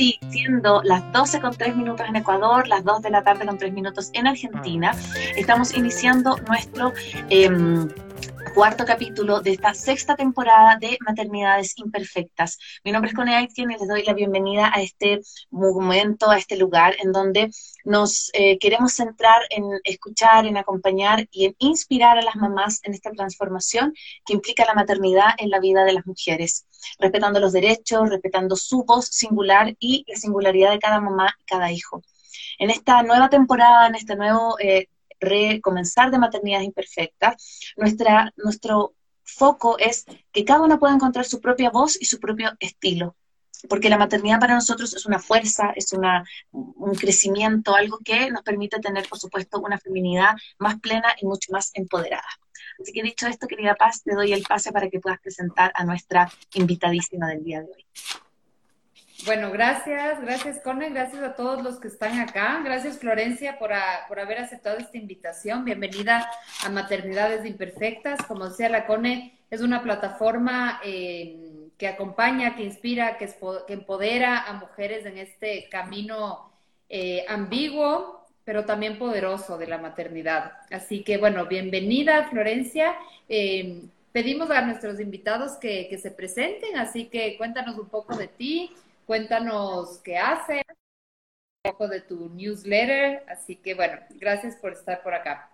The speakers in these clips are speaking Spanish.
sí, siendo las 12 con 3 minutos en Ecuador, las 2 de la tarde con 3 minutos en Argentina, estamos iniciando nuestro... Em, cuarto capítulo de esta sexta temporada de Maternidades Imperfectas. Mi nombre es Connie Aitken y les doy la bienvenida a este momento, a este lugar en donde nos eh, queremos centrar en escuchar, en acompañar y en inspirar a las mamás en esta transformación que implica la maternidad en la vida de las mujeres, respetando los derechos, respetando su voz singular y la singularidad de cada mamá y cada hijo. En esta nueva temporada, en este nuevo eh, recomenzar de maternidades imperfectas, nuestra, nuestro foco es que cada uno pueda encontrar su propia voz y su propio estilo. Porque la maternidad para nosotros es una fuerza, es una, un crecimiento, algo que nos permite tener, por supuesto, una feminidad más plena y mucho más empoderada. Así que dicho esto, querida Paz, te doy el pase para que puedas presentar a nuestra invitadísima del día de hoy. Bueno, gracias, gracias Cone, gracias a todos los que están acá, gracias Florencia por, haber aceptado esta invitación, bienvenida a Maternidades Imperfectas, como decía la Cone, es una plataforma eh, que acompaña, que inspira, que, empodera a mujeres en este camino eh, ambiguo, pero también poderoso de la maternidad. Así que bueno, bienvenida Florencia. Eh, pedimos a nuestros invitados que, que se presenten, así que cuéntanos un poco de ti, Cuéntanos qué haces, un poco de tu newsletter. Así que bueno, gracias por estar por acá.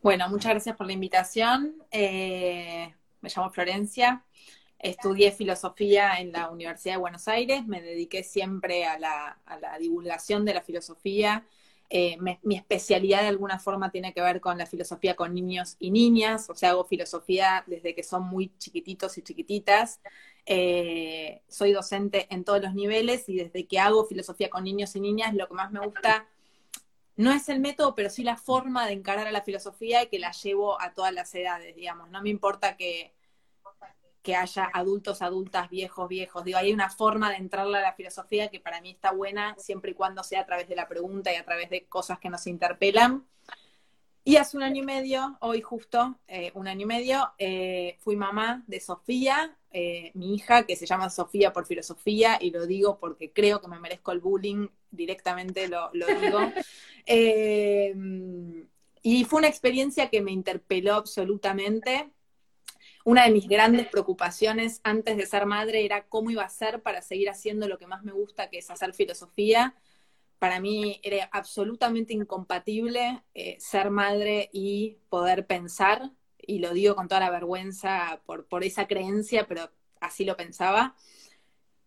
Bueno, muchas gracias por la invitación. Eh, me llamo Florencia. Estudié filosofía en la Universidad de Buenos Aires. Me dediqué siempre a la, divulgación de la filosofía. Eh, mi especialidad de alguna forma tiene que ver con la filosofía con niños y niñas, o sea, hago filosofía desde que son muy chiquititos y chiquititas. Eh, soy docente en todos los niveles y desde que hago filosofía con niños y niñas, lo que más me gusta no es el método, pero sí la forma de encarar a la filosofía y que la llevo a todas las edades, digamos. No me importa que, que haya adultos, adultas, viejos, viejos. Digo, hay una forma de entrarle a la filosofía que para mí está buena siempre y cuando sea a través de la pregunta y a través de cosas que nos interpelan. Y hace un año y medio, hoy justo eh, un año y medio, eh, fui mamá de Sofía, eh, mi hija, que se llama Sofía por filosofía, y lo digo porque creo que me merezco el bullying, directamente lo, digo. y fue una experiencia que me interpeló absolutamente. Una de mis grandes preocupaciones antes de ser madre era cómo iba a ser para seguir haciendo lo que más me gusta, que es hacer filosofía para mí era absolutamente incompatible eh, ser madre y poder pensar, y lo digo con toda la vergüenza por, esa creencia, pero así lo pensaba.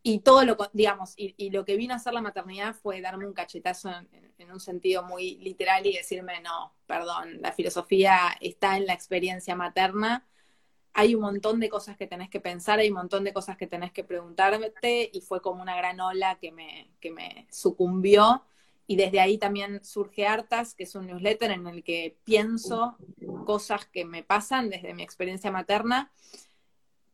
Y todo lo, digamos, y, lo que vino a hacer la maternidad fue darme un cachetazo en, un sentido muy literal y decirme, no, perdón, la filosofía está en la experiencia materna hay un montón de cosas que tenés que pensar, hay un montón de cosas que tenés que preguntarte y fue como una gran ola que me, que me sucumbió. Y desde ahí también surge Hartas, que es un newsletter en el que pienso cosas que me pasan desde mi experiencia materna,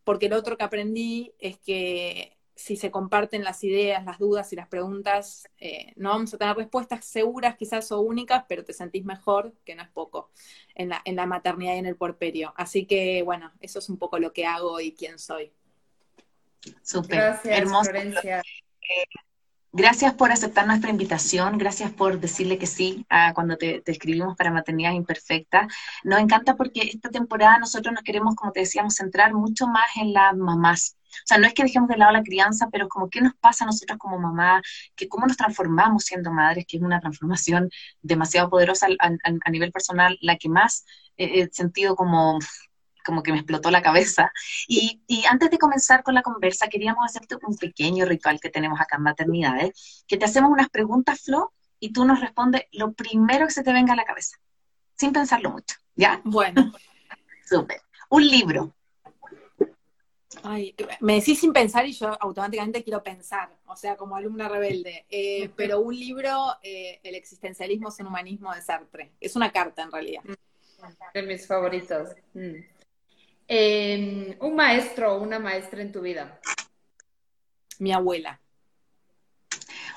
porque lo otro que aprendí es que si se comparten las ideas, las dudas y las preguntas, eh, no vamos a tener respuestas seguras quizás o únicas, pero te sentís mejor, que no es poco, en la, en la maternidad y en el puerperio. Así que, bueno, eso es un poco lo que hago y quién soy. Súper, hermoso. Florencia. Gracias por aceptar nuestra invitación, gracias por decirle que sí a cuando te, escribimos para Maternidad Imperfecta. Nos encanta porque esta temporada nosotros nos queremos, como te decíamos, centrar mucho más en las mamás. O sea, no es que dejemos de lado la crianza, pero como qué nos pasa a nosotros como mamá, que cómo nos transformamos siendo madres, que es una transformación demasiado poderosa a, nivel personal, la que más he sentido como como que me explotó la cabeza. Y, antes de comenzar con la conversa, queríamos hacerte un pequeño ritual que tenemos acá en Maternidades, que te hacemos unas preguntas, Flo, y tú nos respondes lo primero que se te venga a la cabeza, sin pensarlo mucho, ¿ya? Bueno. Súper. Un libro. Ay, me decís sin pensar y yo automáticamente quiero pensar, o sea, como alumna rebelde. Eh, pero un libro, eh, El existencialismo sin humanismo de Sartre. Es una carta en realidad. De mis favoritos. Mm un maestro o una maestra en tu vida? Mi abuela.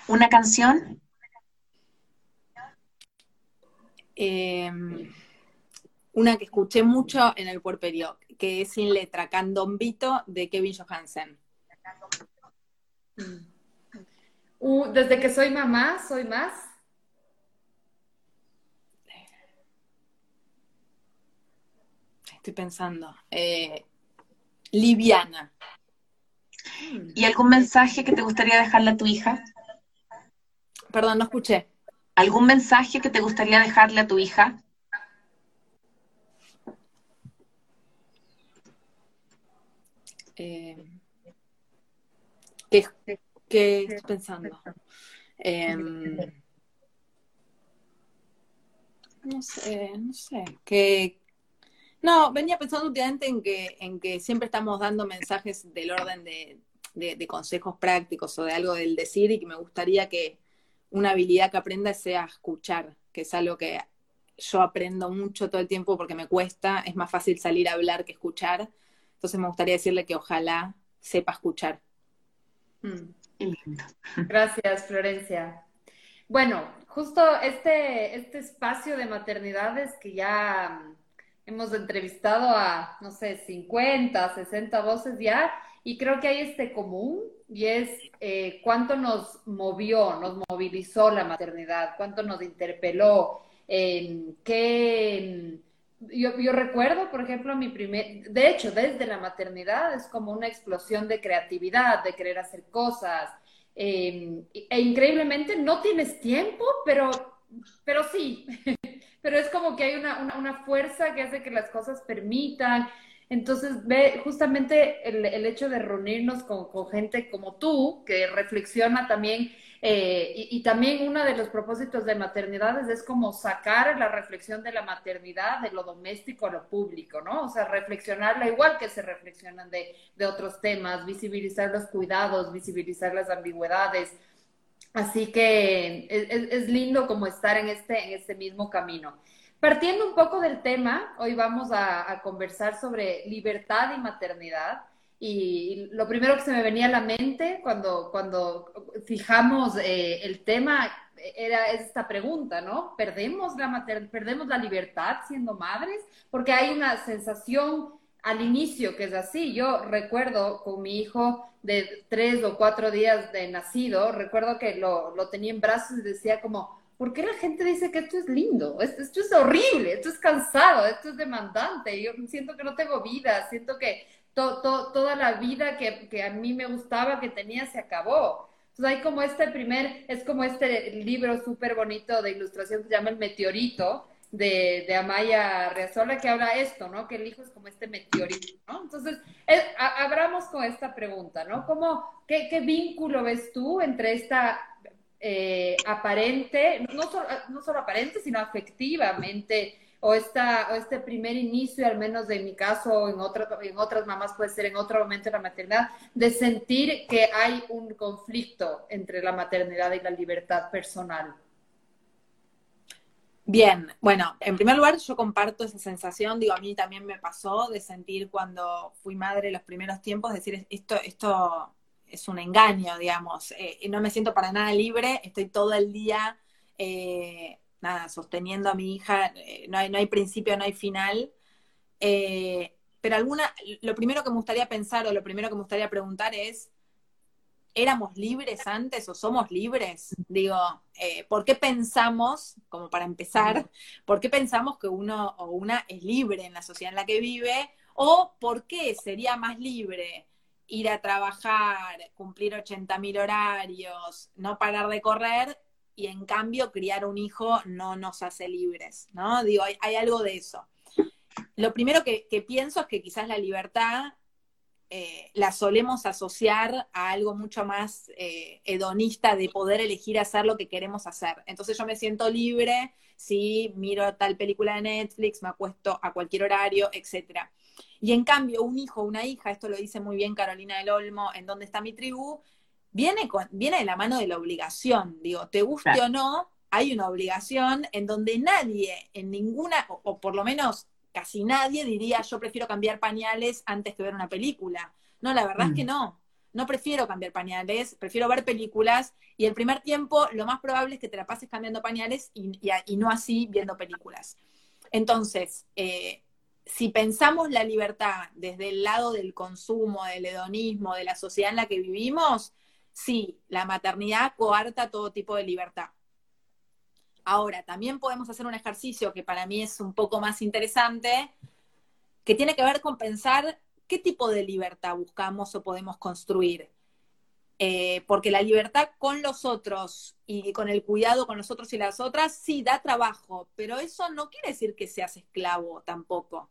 ¿Una canción? Em, una que escuché mucho en el puerperio, que es sin letra, Candombito de Kevin Johansen. Mm. desde que soy mamá, soy más. Estoy pensando. Eh, liviana. ¿Y algún mensaje que te gustaría dejarle a tu hija? Perdón, no escuché. ¿Algún mensaje que te gustaría dejarle a tu hija? Eh, ¿qué, estoy pensando? Em, no sé, no sé. Que, no, venía pensando últimamente en que, en que siempre estamos dando mensajes del orden de, de, consejos prácticos o de algo del decir y que me gustaría que una habilidad que aprenda sea escuchar, que es algo que yo aprendo mucho todo el tiempo porque me cuesta, es más fácil salir a hablar que escuchar. Entonces me gustaría decirle que ojalá sepa escuchar. Mm. Gracias, Florencia. Bueno, justo este, este espacio de maternidades que ya hemos entrevistado a, no sé, 50, 60 voces ya, y creo que hay este común, y es eh, cuánto nos movió, nos movilizó la maternidad, cuánto nos interpeló, qué... Yo, yo, recuerdo, por ejemplo, mi primer, de hecho, desde la maternidad es como una explosión de creatividad, de querer hacer cosas, eh, e increíblemente no tienes tiempo, pero, pero sí, pero es como que hay una, una, fuerza que hace que las cosas permitan. Entonces, ve justamente el, el hecho de reunirnos con, con, gente como tú, que reflexiona también, eh, y, también uno de los propósitos de maternidades es como sacar la reflexión de la maternidad de lo doméstico a lo público, ¿no? O sea, reflexionarla igual que se reflexionan de, de otros temas, visibilizar los cuidados, visibilizar las ambigüedades, Así que es, lindo como estar en este, en este mismo camino. Partiendo un poco del tema, hoy vamos a, conversar sobre libertad y maternidad. Y lo primero que se me venía a la mente cuando, cuando fijamos eh, el tema era esta pregunta, ¿no? ¿Perdemos la, ¿Perdemos la libertad siendo madres? Porque hay una sensación al inicio que es así. Yo recuerdo con mi hijo de tres o cuatro días de nacido, recuerdo que lo, lo tenía en brazos y decía como, ¿por qué la gente dice que esto es lindo? Esto, esto es horrible, esto es cansado, esto es demandante. Yo siento que no tengo vida, siento que toda la vida que, que, a mí me gustaba, que tenía, se acabó. Entonces hay como este primer, es como este libro súper bonito de ilustración que se llama El Meteorito, de, de, Amaya Reazola que habla esto, ¿no? Que el hijo es como este meteorito, ¿no? Entonces, abramos con esta pregunta, ¿no? ¿Cómo, qué, qué vínculo ves tú entre esta eh, aparente, no solo, no solo aparente, sino afectivamente, o, esta, o este primer inicio, al menos en mi caso, o en, otra, en otras mamás puede ser en otro momento de la maternidad, de sentir que hay un conflicto entre la maternidad y la libertad personal? Bien, bueno, en primer lugar yo comparto esa sensación, digo, a mí también me pasó de sentir cuando fui madre los primeros tiempos, decir, esto, esto es un engaño, digamos, eh, no me siento para nada libre, estoy todo el día, eh, nada, sosteniendo a mi hija, eh, no, hay, no hay principio, no hay final, pero alguna, lo primero que me gustaría pensar o lo primero que me gustaría preguntar es, ¿éramos libres antes o somos libres? Digo, eh, ¿por qué pensamos, como para empezar, por qué pensamos que uno o una es libre en la sociedad en la que vive? ¿O por qué sería más libre ir a trabajar, cumplir 80.000 horarios, no parar de correr y en cambio criar un hijo no nos hace libres, ¿no? Digo, hay, algo de eso. Lo primero que, pienso es que quizás la libertad eh, la solemos asociar a algo mucho más eh, hedonista de poder elegir hacer lo que queremos hacer. Entonces yo me siento libre si miro tal película de Netflix, me acuesto a cualquier horario, etc. Y en cambio, un hijo una hija, esto lo dice muy bien Carolina del Olmo, en dónde está mi tribu, viene, con, viene de la mano de la obligación. Digo, te guste o no, hay una obligación en donde nadie, en ninguna, o por lo menos casi nadie diría yo prefiero cambiar pañales antes que ver una película. No, la verdad es que mm. no. No prefiero cambiar pañales, prefiero ver películas y el primer tiempo lo más probable es que te la pases cambiando pañales y, no así viendo películas. Entonces, eh, si pensamos la libertad desde el lado del consumo, del hedonismo, de la sociedad en la que vivimos, sí, la maternidad coarta todo tipo de libertad. Ahora, también podemos hacer un ejercicio que para mí es un poco más interesante, que tiene que ver con pensar qué tipo de libertad buscamos o podemos construir. Eh, porque la libertad con los otros y con el cuidado con los otros y las otras sí da trabajo, pero eso no quiere decir que seas esclavo tampoco.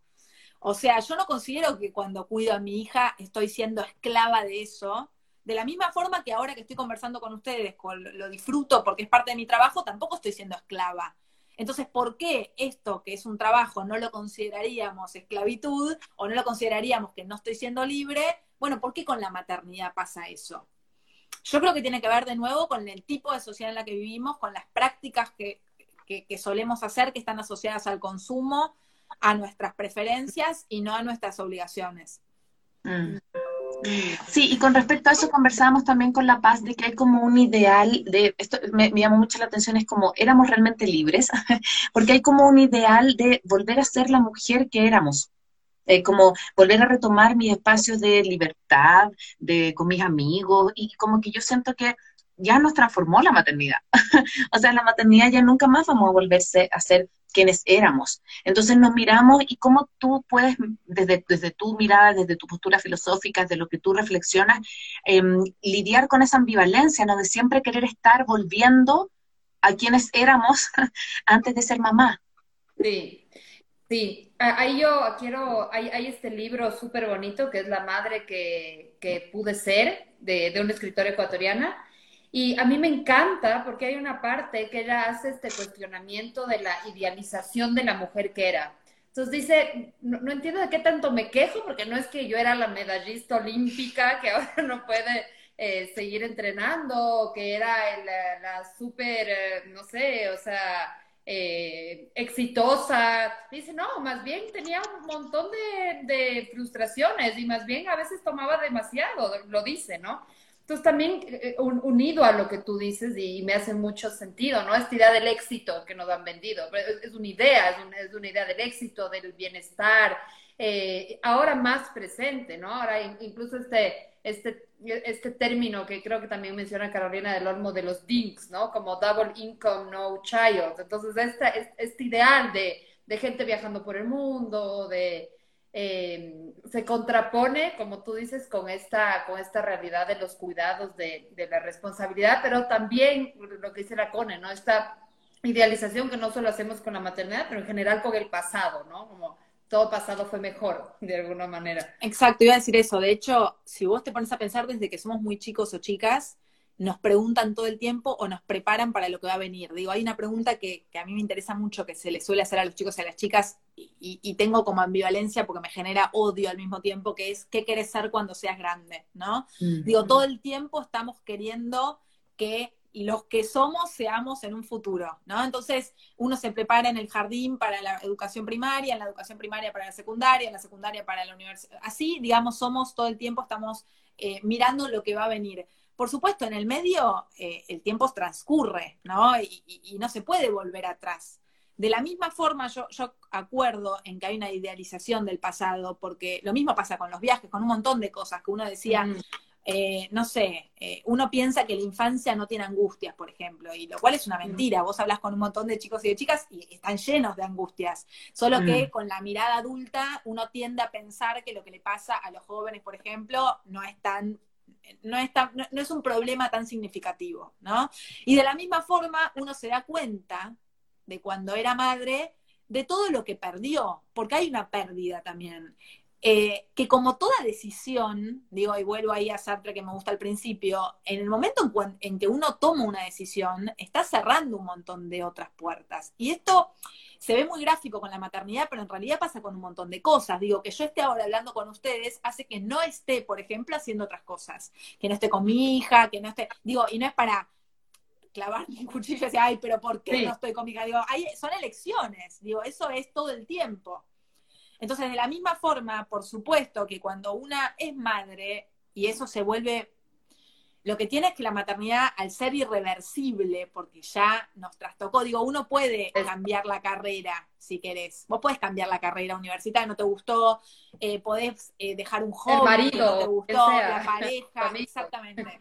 O sea, yo no considero que cuando cuido a mi hija estoy siendo esclava de eso. De la misma forma que ahora que estoy conversando con ustedes, lo disfruto porque es parte de mi trabajo, tampoco estoy siendo esclava. Entonces, ¿por qué esto que es un trabajo no lo consideraríamos esclavitud o no lo consideraríamos que no estoy siendo libre? Bueno, ¿por qué con la maternidad pasa eso? Yo creo que tiene que ver de nuevo con el tipo de sociedad en la que vivimos, con las prácticas que, solemos hacer que están asociadas al consumo, a nuestras preferencias y no a nuestras obligaciones. Mm. Sí, y con respecto a eso conversábamos también con La Paz de que hay como un ideal de, esto me, me llamó mucho la atención, es como éramos realmente libres, porque hay como un ideal de volver a ser la mujer que éramos. Eh, como volver a retomar mis espacios de libertad, de con mis amigos, y como que yo siento que ya nos transformó la maternidad. o sea, la maternidad ya nunca más vamos a volverse a ser quienes éramos. Entonces nos miramos y cómo tú puedes, desde, desde tu mirada, desde tu postura filosófica, de lo que tú reflexionas, em, lidiar con esa ambivalencia, ¿no? De siempre querer estar volviendo a quienes éramos antes de ser mamá. Sí, Sí, ahí yo quiero, hay, este libro súper bonito que es La madre que, pude ser, de, de, una escritora ecuatoriana, y a mí me encanta porque hay una parte que ella hace este cuestionamiento de la idealización de la mujer que era. Entonces dice, no, entiendo de qué tanto me quejo, porque no es que yo era la medallista olímpica que ahora no puede eh, seguir entrenando, o que era la, la súper, eh, no sé, o sea eh, exitosa. Dice, no, más bien tenía un montón de, frustraciones y más bien a veces tomaba demasiado, lo dice, ¿no? Entonces también eh, unido a lo que tú dices y, me hace mucho sentido, ¿no? Esta idea del éxito que nos han vendido, es, una idea, es, una idea del éxito, del bienestar, eh, ahora más presente, ¿no? Ahora incluso este este, este término que creo que también menciona Carolina del Olmo de los DINKs, ¿no? Como Double Income No Child. Entonces, esta, este ideal de, de gente viajando por el mundo, de... Eh, se contrapone, como tú dices, con esta, con esta realidad de los cuidados, de, de, la responsabilidad, pero también lo que dice la CONE, ¿no? Esta idealización que no solo hacemos con la maternidad, pero en general con el pasado, ¿no? Como todo pasado fue mejor, de alguna manera. Exacto, iba a decir eso. De hecho, si vos te pones a pensar desde que somos muy chicos o chicas, nos preguntan todo el tiempo o nos preparan para lo que va a venir. Digo, hay una pregunta que, a mí me interesa mucho, que se le suele hacer a los chicos y a las chicas, y, tengo como ambivalencia porque me genera odio al mismo tiempo, que es, ¿qué querés ser cuando seas grande? ¿No? Mm. Digo, todo el tiempo estamos queriendo que los que somos seamos en un futuro, ¿no? Entonces, uno se prepara en el jardín para la educación primaria, en la educación primaria para la secundaria, en la secundaria para la universidad. Así, digamos, somos todo el tiempo, estamos eh, mirando lo que va a venir. Por supuesto, en el medio eh, el tiempo transcurre, ¿no? Y, no se puede volver atrás. De la misma forma, yo, yo acuerdo en que hay una idealización del pasado, porque lo mismo pasa con los viajes, con un montón de cosas que uno decía, mm. Eh, no sé, eh, uno piensa que la infancia no tiene angustias, por ejemplo, y lo cual es una mm. mentira. Vos hablas con un montón de chicos y de chicas y están llenos de angustias. Solo que con la mirada adulta uno tiende a pensar que lo que le pasa a los jóvenes, por ejemplo, no es tan no es, no, es un problema tan significativo, ¿no? Y de la misma forma uno se da cuenta de cuando era madre de todo lo que perdió, porque hay una pérdida también. Eh, que como toda decisión, digo, y vuelvo ahí a Sartre que me gusta al principio, en el momento en, que uno toma una decisión, está cerrando un montón de otras puertas. Y esto se ve muy gráfico con la maternidad, pero en realidad pasa con un montón de cosas. Digo, que yo esté ahora hablando con ustedes hace que no esté, por ejemplo, haciendo otras cosas. Que no esté con mi hija, que no esté, digo, y no es para clavar un cuchillo y decir, ay, pero ¿por qué no estoy con mi hija? Digo, son elecciones, digo, eso es todo el tiempo. Entonces, de la misma forma, por supuesto que cuando una es madre, y eso se vuelve, lo que tiene es que la maternidad, al ser irreversible, porque ya nos trastocó, digo, uno puede cambiar la carrera, si querés. Vos podés cambiar la carrera universitaria, no te gustó, eh, podés eh, dejar un marido, no te gustó, la pareja, exactamente.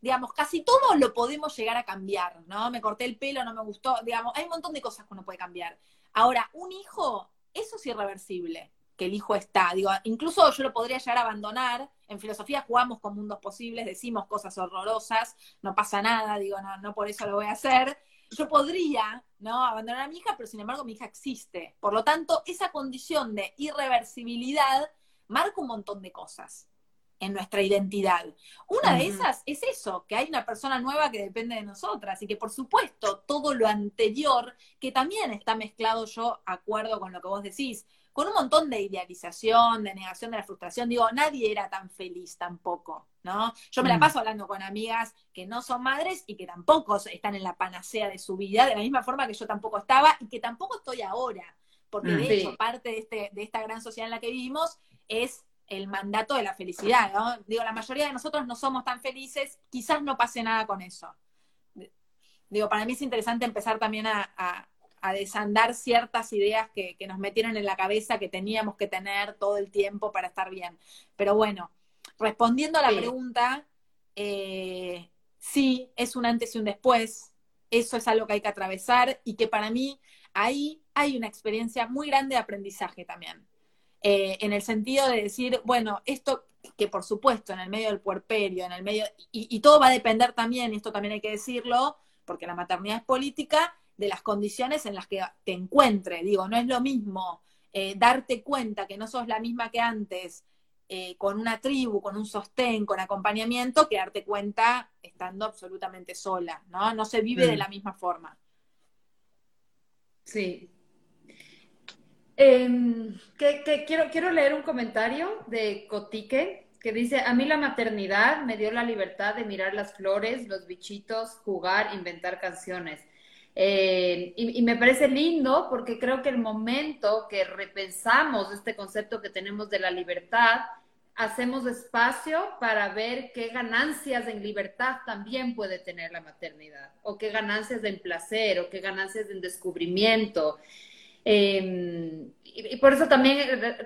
digamos, casi todo lo podemos llegar a cambiar, ¿no? Me corté el pelo, no me gustó, digamos, hay un montón de cosas que uno puede cambiar. Ahora, un hijo, eso es irreversible, que el hijo está. Digo, incluso yo lo podría llegar a abandonar. En filosofía jugamos con mundos posibles, decimos cosas horrorosas, no pasa nada, digo, no, no por eso lo voy a hacer. Yo podría, ¿no? Abandonar a mi hija, pero sin embargo mi hija existe. Por lo tanto, esa condición de irreversibilidad marca un montón de cosas en nuestra identidad. Una de esas es eso, que hay una persona nueva que depende de nosotras y que por supuesto todo lo anterior, que también está mezclado yo, acuerdo con lo que vos decís, con un montón de idealización, de negación de la frustración, digo, nadie era tan feliz tampoco, ¿no? Yo me la mm. paso hablando con amigas que no son madres y que tampoco están en la panacea de su vida, de la misma forma que yo tampoco estaba y que tampoco estoy ahora, porque de mm. hecho parte de, este, de esta gran sociedad en la que vivimos es el mandato de la felicidad, ¿no? Digo, la mayoría de nosotros no somos tan felices, quizás no pase nada con eso. Digo, para mí es interesante empezar también a, desandar ciertas ideas que, nos metieron en la cabeza que teníamos que tener todo el tiempo para estar bien. Pero bueno, respondiendo a la pregunta, eh, sí, es un antes y un después, eso es algo que hay que atravesar y que para mí ahí hay una experiencia muy grande de aprendizaje también. Eh, en el sentido de decir, bueno, esto que por supuesto en el medio del puerperio, en el medio, y, todo va a depender también, y esto también hay que decirlo, porque la maternidad es política, de las condiciones en las que te encuentre. Digo, no es lo mismo eh, darte cuenta que no sos la misma que antes, eh, con una tribu, con un sostén, con acompañamiento, que darte cuenta estando absolutamente sola, ¿no? No se vive de mm. la misma forma. Sí, Em, que, quiero, quiero leer un comentario de Cotique que dice, a mí la maternidad me dio la libertad de mirar las flores, los bichitos, jugar, inventar canciones. Eh, y, y, me parece lindo porque creo que el momento que repensamos este concepto que tenemos de la libertad, hacemos espacio para ver qué ganancias en libertad también puede tener la maternidad, o qué ganancias en placer, o qué ganancias en descubrimiento. Em, y, por eso también,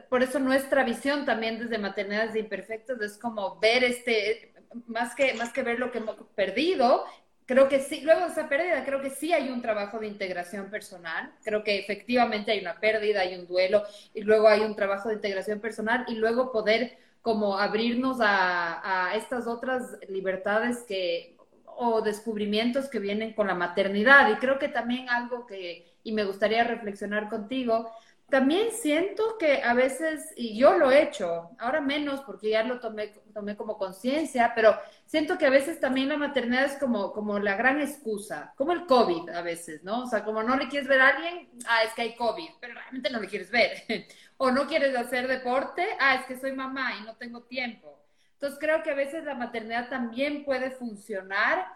por eso nuestra visión también desde Maternidades Imperfectas es como ver este, más que, más que ver lo que hemos perdido, creo que sí, luego de esa pérdida, creo que sí hay un trabajo de integración personal, creo que efectivamente hay una pérdida, hay un duelo, y luego hay un trabajo de integración personal, y luego poder como abrirnos a, a estas otras libertades que, o descubrimientos que vienen con la maternidad. Y creo que también algo que, y me gustaría reflexionar contigo. También siento que a veces, y yo lo he hecho, ahora menos porque ya lo tomé, tomé como conciencia, pero siento que a veces también la maternidad es como, como la gran excusa, como el COVID a veces, ¿no? O sea, como no le quieres ver a alguien, ah, es que hay COVID, pero realmente no le quieres ver. o no quieres hacer deporte, ah, es que soy mamá y no tengo tiempo. Entonces creo que a veces la maternidad también puede funcionar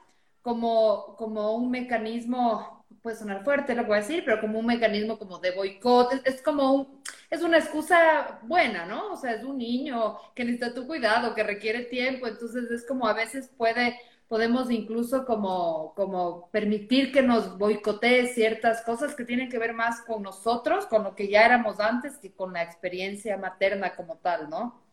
como, como un mecanismo puede sonar fuerte lo que voy a decir, pero como un mecanismo como de boicot, es, como un, es una excusa buena, ¿no? O sea, es un niño que necesita tu cuidado, que requiere tiempo, entonces es como a veces puede, podemos incluso como, como permitir que nos boicotee ciertas cosas que tienen que ver más con nosotros, con lo que ya éramos antes, que con la experiencia materna como tal, ¿no?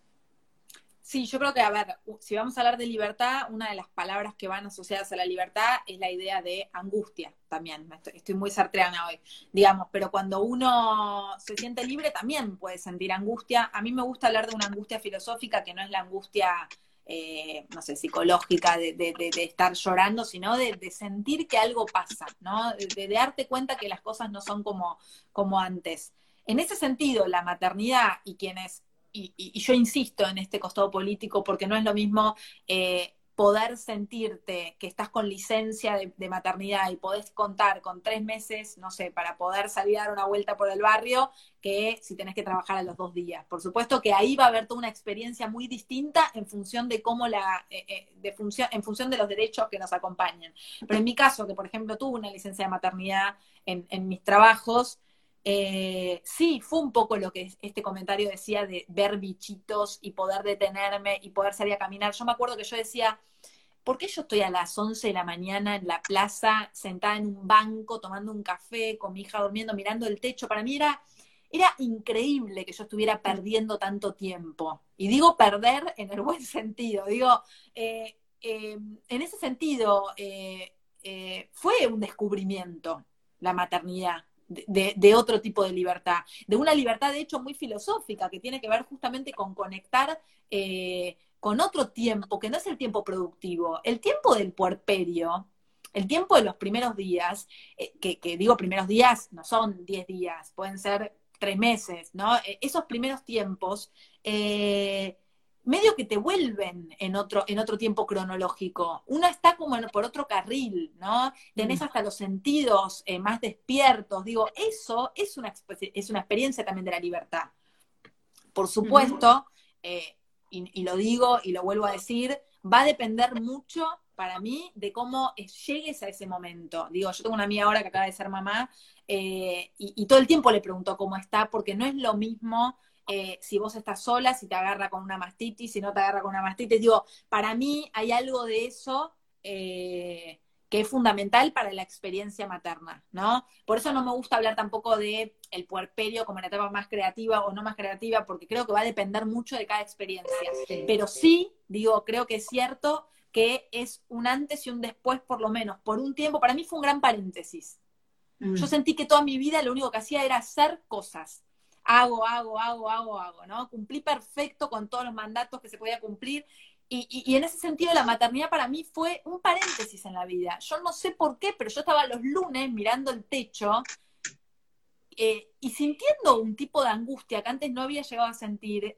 Sí, yo creo que, a ver, si vamos a hablar de libertad, una de las palabras que van asociadas a la libertad es la idea de angustia también. Estoy, muy sartreana hoy, digamos, pero cuando uno se siente libre también puede sentir angustia. A mí me gusta hablar de una angustia filosófica que no es la angustia, eh, no sé, psicológica de, estar llorando, sino de, sentir que algo pasa, ¿no? De, darte cuenta que las cosas no son como, como antes. En ese sentido, la maternidad y quienes y, yo insisto en este costado político porque no es lo mismo eh, poder sentirte que estás con licencia de, maternidad y podés contar con tres meses, no sé, para poder salir a dar una vuelta por el barrio, que si tenés que trabajar a los dos días. Por supuesto que ahí va a haber toda una experiencia muy distinta en función de cómo la, eh, eh, de función, en función de los derechos que nos acompañan. Pero en mi caso, que por ejemplo tuve una licencia de maternidad en, en mis trabajos, eh, sí, fue un poco lo que este comentario decía de ver bichitos y poder detenerme y poder salir a caminar. Yo me acuerdo que yo decía, ¿por qué yo estoy a las 11 de la mañana en la plaza, sentada en un banco, tomando un café, con mi hija durmiendo, mirando el techo? Para mí era, era increíble que yo estuviera perdiendo tanto tiempo. Y digo perder en el buen sentido, digo, eh, eh, en ese sentido, eh, fue un descubrimiento la maternidad. De, otro tipo de libertad, de una libertad de hecho muy filosófica que tiene que ver justamente con conectar con otro tiempo, que no es el tiempo productivo, el tiempo del puerperio, el tiempo de los primeros días, que, que, digo primeros días, no son 10 días, pueden ser tres meses, ¿no? E, esos primeros tiempos, eh, medio que te vuelven en otro, en otro tiempo cronológico. Una está como por otro carril, ¿no? Tenés mm. hasta los sentidos eh, más despiertos. Digo, eso es una, es una experiencia también de la libertad. Por supuesto, eh, y, lo digo y lo vuelvo a decir, va a depender mucho para mí de cómo llegues a ese momento. Digo, yo tengo una amiga ahora que acaba de ser mamá eh, y, todo el tiempo le pregunto cómo está, porque no es lo mismo eh, si vos estás sola, si te agarra con una mastitis, si no te agarra con una mastitis. Digo, para mí hay algo de eso eh, que es fundamental para la experiencia materna, ¿no? Por eso no me gusta hablar tampoco de el puerperio como la etapa más creativa o no más creativa, porque creo que va a depender mucho de cada experiencia. Pero sí, digo, creo que es cierto que es un antes y un después, por lo menos, por un tiempo. Para mí fue un gran paréntesis. Yo mm. sentí que toda mi vida lo único que hacía era hacer cosas. Hago, hago, hago, hago, hago, ¿no? Cumplí perfecto con todos los mandatos que se podía cumplir. Y, en ese sentido la maternidad para mí fue un paréntesis en la vida. Yo no sé por qué, pero yo estaba los lunes mirando el techo eh, y sintiendo un tipo de angustia que antes no había llegado a sentir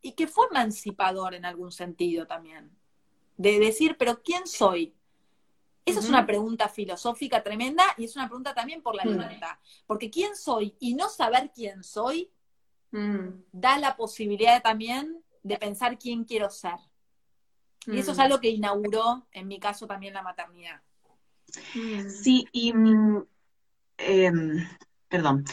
y que fue emancipador en algún sentido también. De decir, pero ¿quién soy? Esa es una pregunta filosófica tremenda y es una pregunta también por la mm. libertad. Porque quién soy y no saber quién soy mm. da la posibilidad también de pensar quién quiero ser. Y eso es mm. algo que inauguró, en mi caso, también la maternidad. Sí, y em, perdón,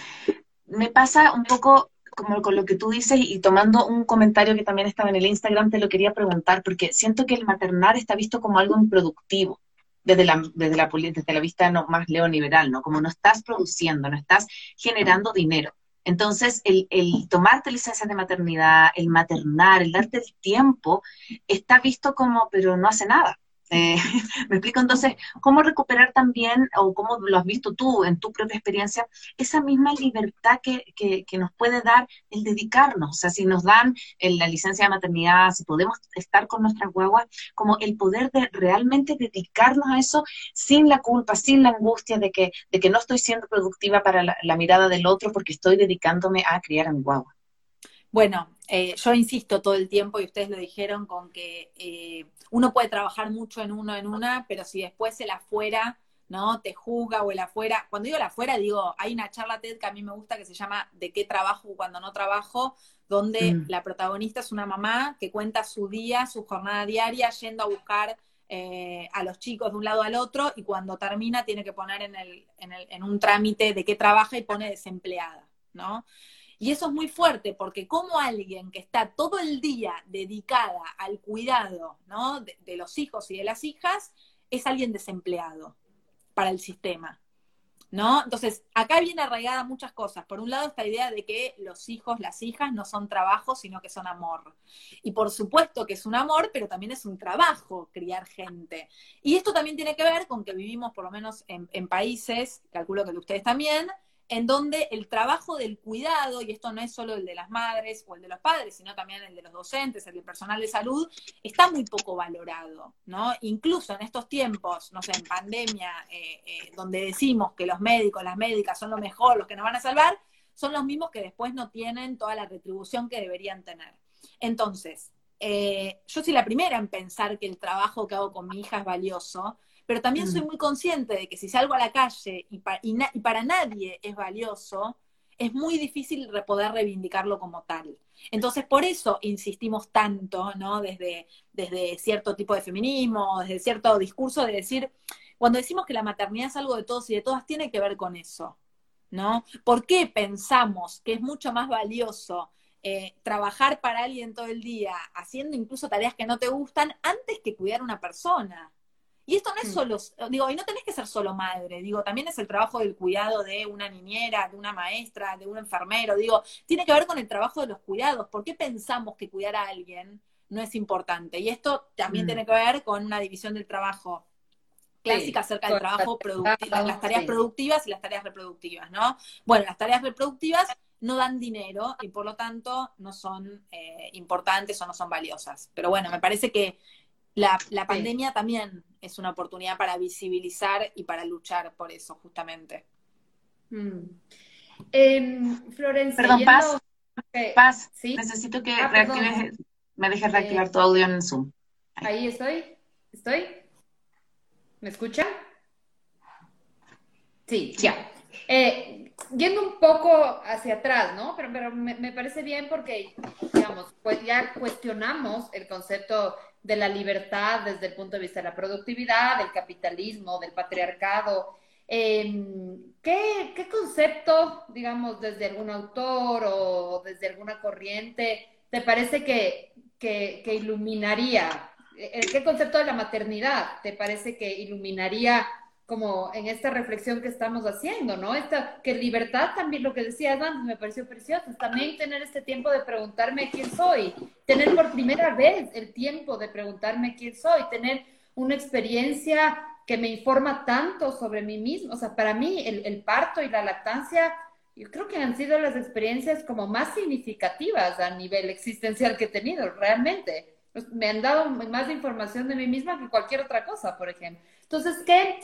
me pasa un poco como con lo que tú dices y tomando un comentario que también estaba en el Instagram, te lo quería preguntar, porque siento que el maternar está visto como algo improductivo desde la, desde la, desde la vista no, más neoliberal, ¿no? Como no estás produciendo, no estás generando dinero. Entonces, el, el tomarte licencia de maternidad, el maternar, el darte el tiempo, está visto como, pero no hace nada. Eh, me explico entonces, ¿cómo recuperar también, o cómo lo has visto tú en tu propia experiencia, esa misma libertad que, que, nos puede dar el dedicarnos? O sea, si nos dan la licencia de maternidad, si podemos estar con nuestras guaguas, como el poder de realmente dedicarnos a eso sin la culpa, sin la angustia de que, de que no estoy siendo productiva para la mirada del otro porque estoy dedicándome a criar a mi guagua. Bueno, eh, yo insisto todo el tiempo, y ustedes lo dijeron, con que eh, uno puede trabajar mucho en uno, en una, pero si después el afuera, ¿no? Te juzga o el afuera. Cuando digo el afuera, digo, hay una charla TED que a mí me gusta que se llama ¿De qué trabajo cuando no trabajo? donde mm. la protagonista es una mamá que cuenta su día, su jornada diaria, yendo a buscar eh, a los chicos de un lado al otro y cuando termina tiene que poner en, el, en, el, en un trámite de qué trabaja y pone desempleada, ¿no? Y eso es muy fuerte porque como alguien que está todo el día dedicada al cuidado de, los hijos y de las hijas es alguien desempleado para el sistema. ¿No? Entonces, acá viene arraigada muchas cosas. Por un lado, esta idea de que los hijos, las hijas no son trabajo, sino que son amor. Y por supuesto que es un amor, pero también es un trabajo criar gente. Y esto también tiene que ver con que vivimos, por lo menos en, en países, calculo que ustedes también, en donde el trabajo del cuidado, y esto no es solo el de las madres o el de los padres, sino también el de los docentes, el del personal de salud, está muy poco valorado, ¿no? Incluso en estos tiempos, no sé, en pandemia, eh, eh, donde decimos que los médicos, las médicas son lo mejor, los que nos van a salvar, son los mismos que después no tienen toda la retribución que deberían tener. Entonces, eh, yo soy la primera en pensar que el trabajo que hago con mi hija es valioso, pero también soy mm. muy consciente de que si salgo a la calle y, para nadie es valioso, es muy difícil poder reivindicarlo como tal. Entonces, por eso insistimos tanto, ¿no? Desde, desde cierto tipo de feminismo, desde cierto discurso de decir, cuando decimos que la maternidad es algo de todos y de todas, tiene que ver con eso, ¿no? ¿Por qué pensamos que es mucho más valioso eh, trabajar para alguien todo el día, haciendo incluso tareas que no te gustan, antes que cuidar a una persona? Y esto no es mm. solo, digo, y no tenés que ser solo madre, digo, también es el trabajo del cuidado de una niñera, de una maestra, de un enfermero, digo, tiene que ver con el trabajo de los cuidados. ¿Por qué pensamos que cuidar a alguien no es importante. Y esto también mm. tiene que ver con una división del trabajo clásica acerca del trabajo productivo, las tareas productivas y las tareas reproductivas, ¿no? Bueno, las tareas reproductivas no dan dinero y por lo tanto no son eh, importantes o no son valiosas. Pero bueno, me parece que la, pandemia también es una oportunidad para visibilizar y para luchar por eso, justamente. Mm. Em, Florencia. Perdón, Paz. Paz, necesito que ah, me dejes reactivar eh, tu audio en Zoom. Ahí estoy. ¿Estoy? ¿Me escuchan? Sí, ya. Eh, yendo un poco hacia atrás, ¿no? Pero, pero me, me, parece bien porque, digamos, pues ya cuestionamos el concepto de la libertad desde el punto de vista de la productividad, del capitalismo, del patriarcado. Em, ¿qué, ¿Qué concepto, digamos, desde algún autor o desde alguna corriente, te parece que, que, que iluminaría? Eh, ¿Qué concepto de la maternidad te parece que iluminaría como en esta reflexión que estamos haciendo, ¿no? Esta, que libertad también, lo que decías antes, me pareció precioso, también tener este tiempo de preguntarme quién soy, tener por primera vez el tiempo de preguntarme quién soy, tener una experiencia que me informa tanto sobre mí mismo, o sea, para mí el, el parto y la lactancia, yo creo que han sido las experiencias como más significativas a nivel existencial que he tenido, realmente. Pues, me han dado más información de mí misma que cualquier otra cosa, por ejemplo. Entonces, ¿qué?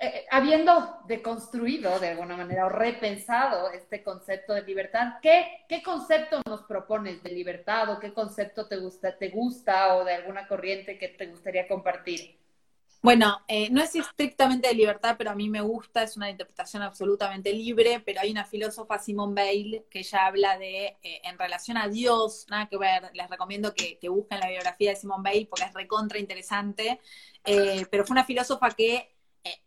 Eh, habiendo deconstruido de alguna manera o repensado este concepto de libertad, ¿qué, ¿qué concepto nos propones de libertad o qué concepto te gusta, te gusta o de alguna corriente que te gustaría compartir? Bueno, eh, no es estrictamente de libertad, pero a mí me gusta, es una interpretación absolutamente libre, pero hay una filósofa, Simone Bale, que ella habla de, eh, en relación a Dios, nada que ver, les recomiendo que, busquen la biografía de Simone Bale porque es recontra interesante, pero fue una filósofa que eh,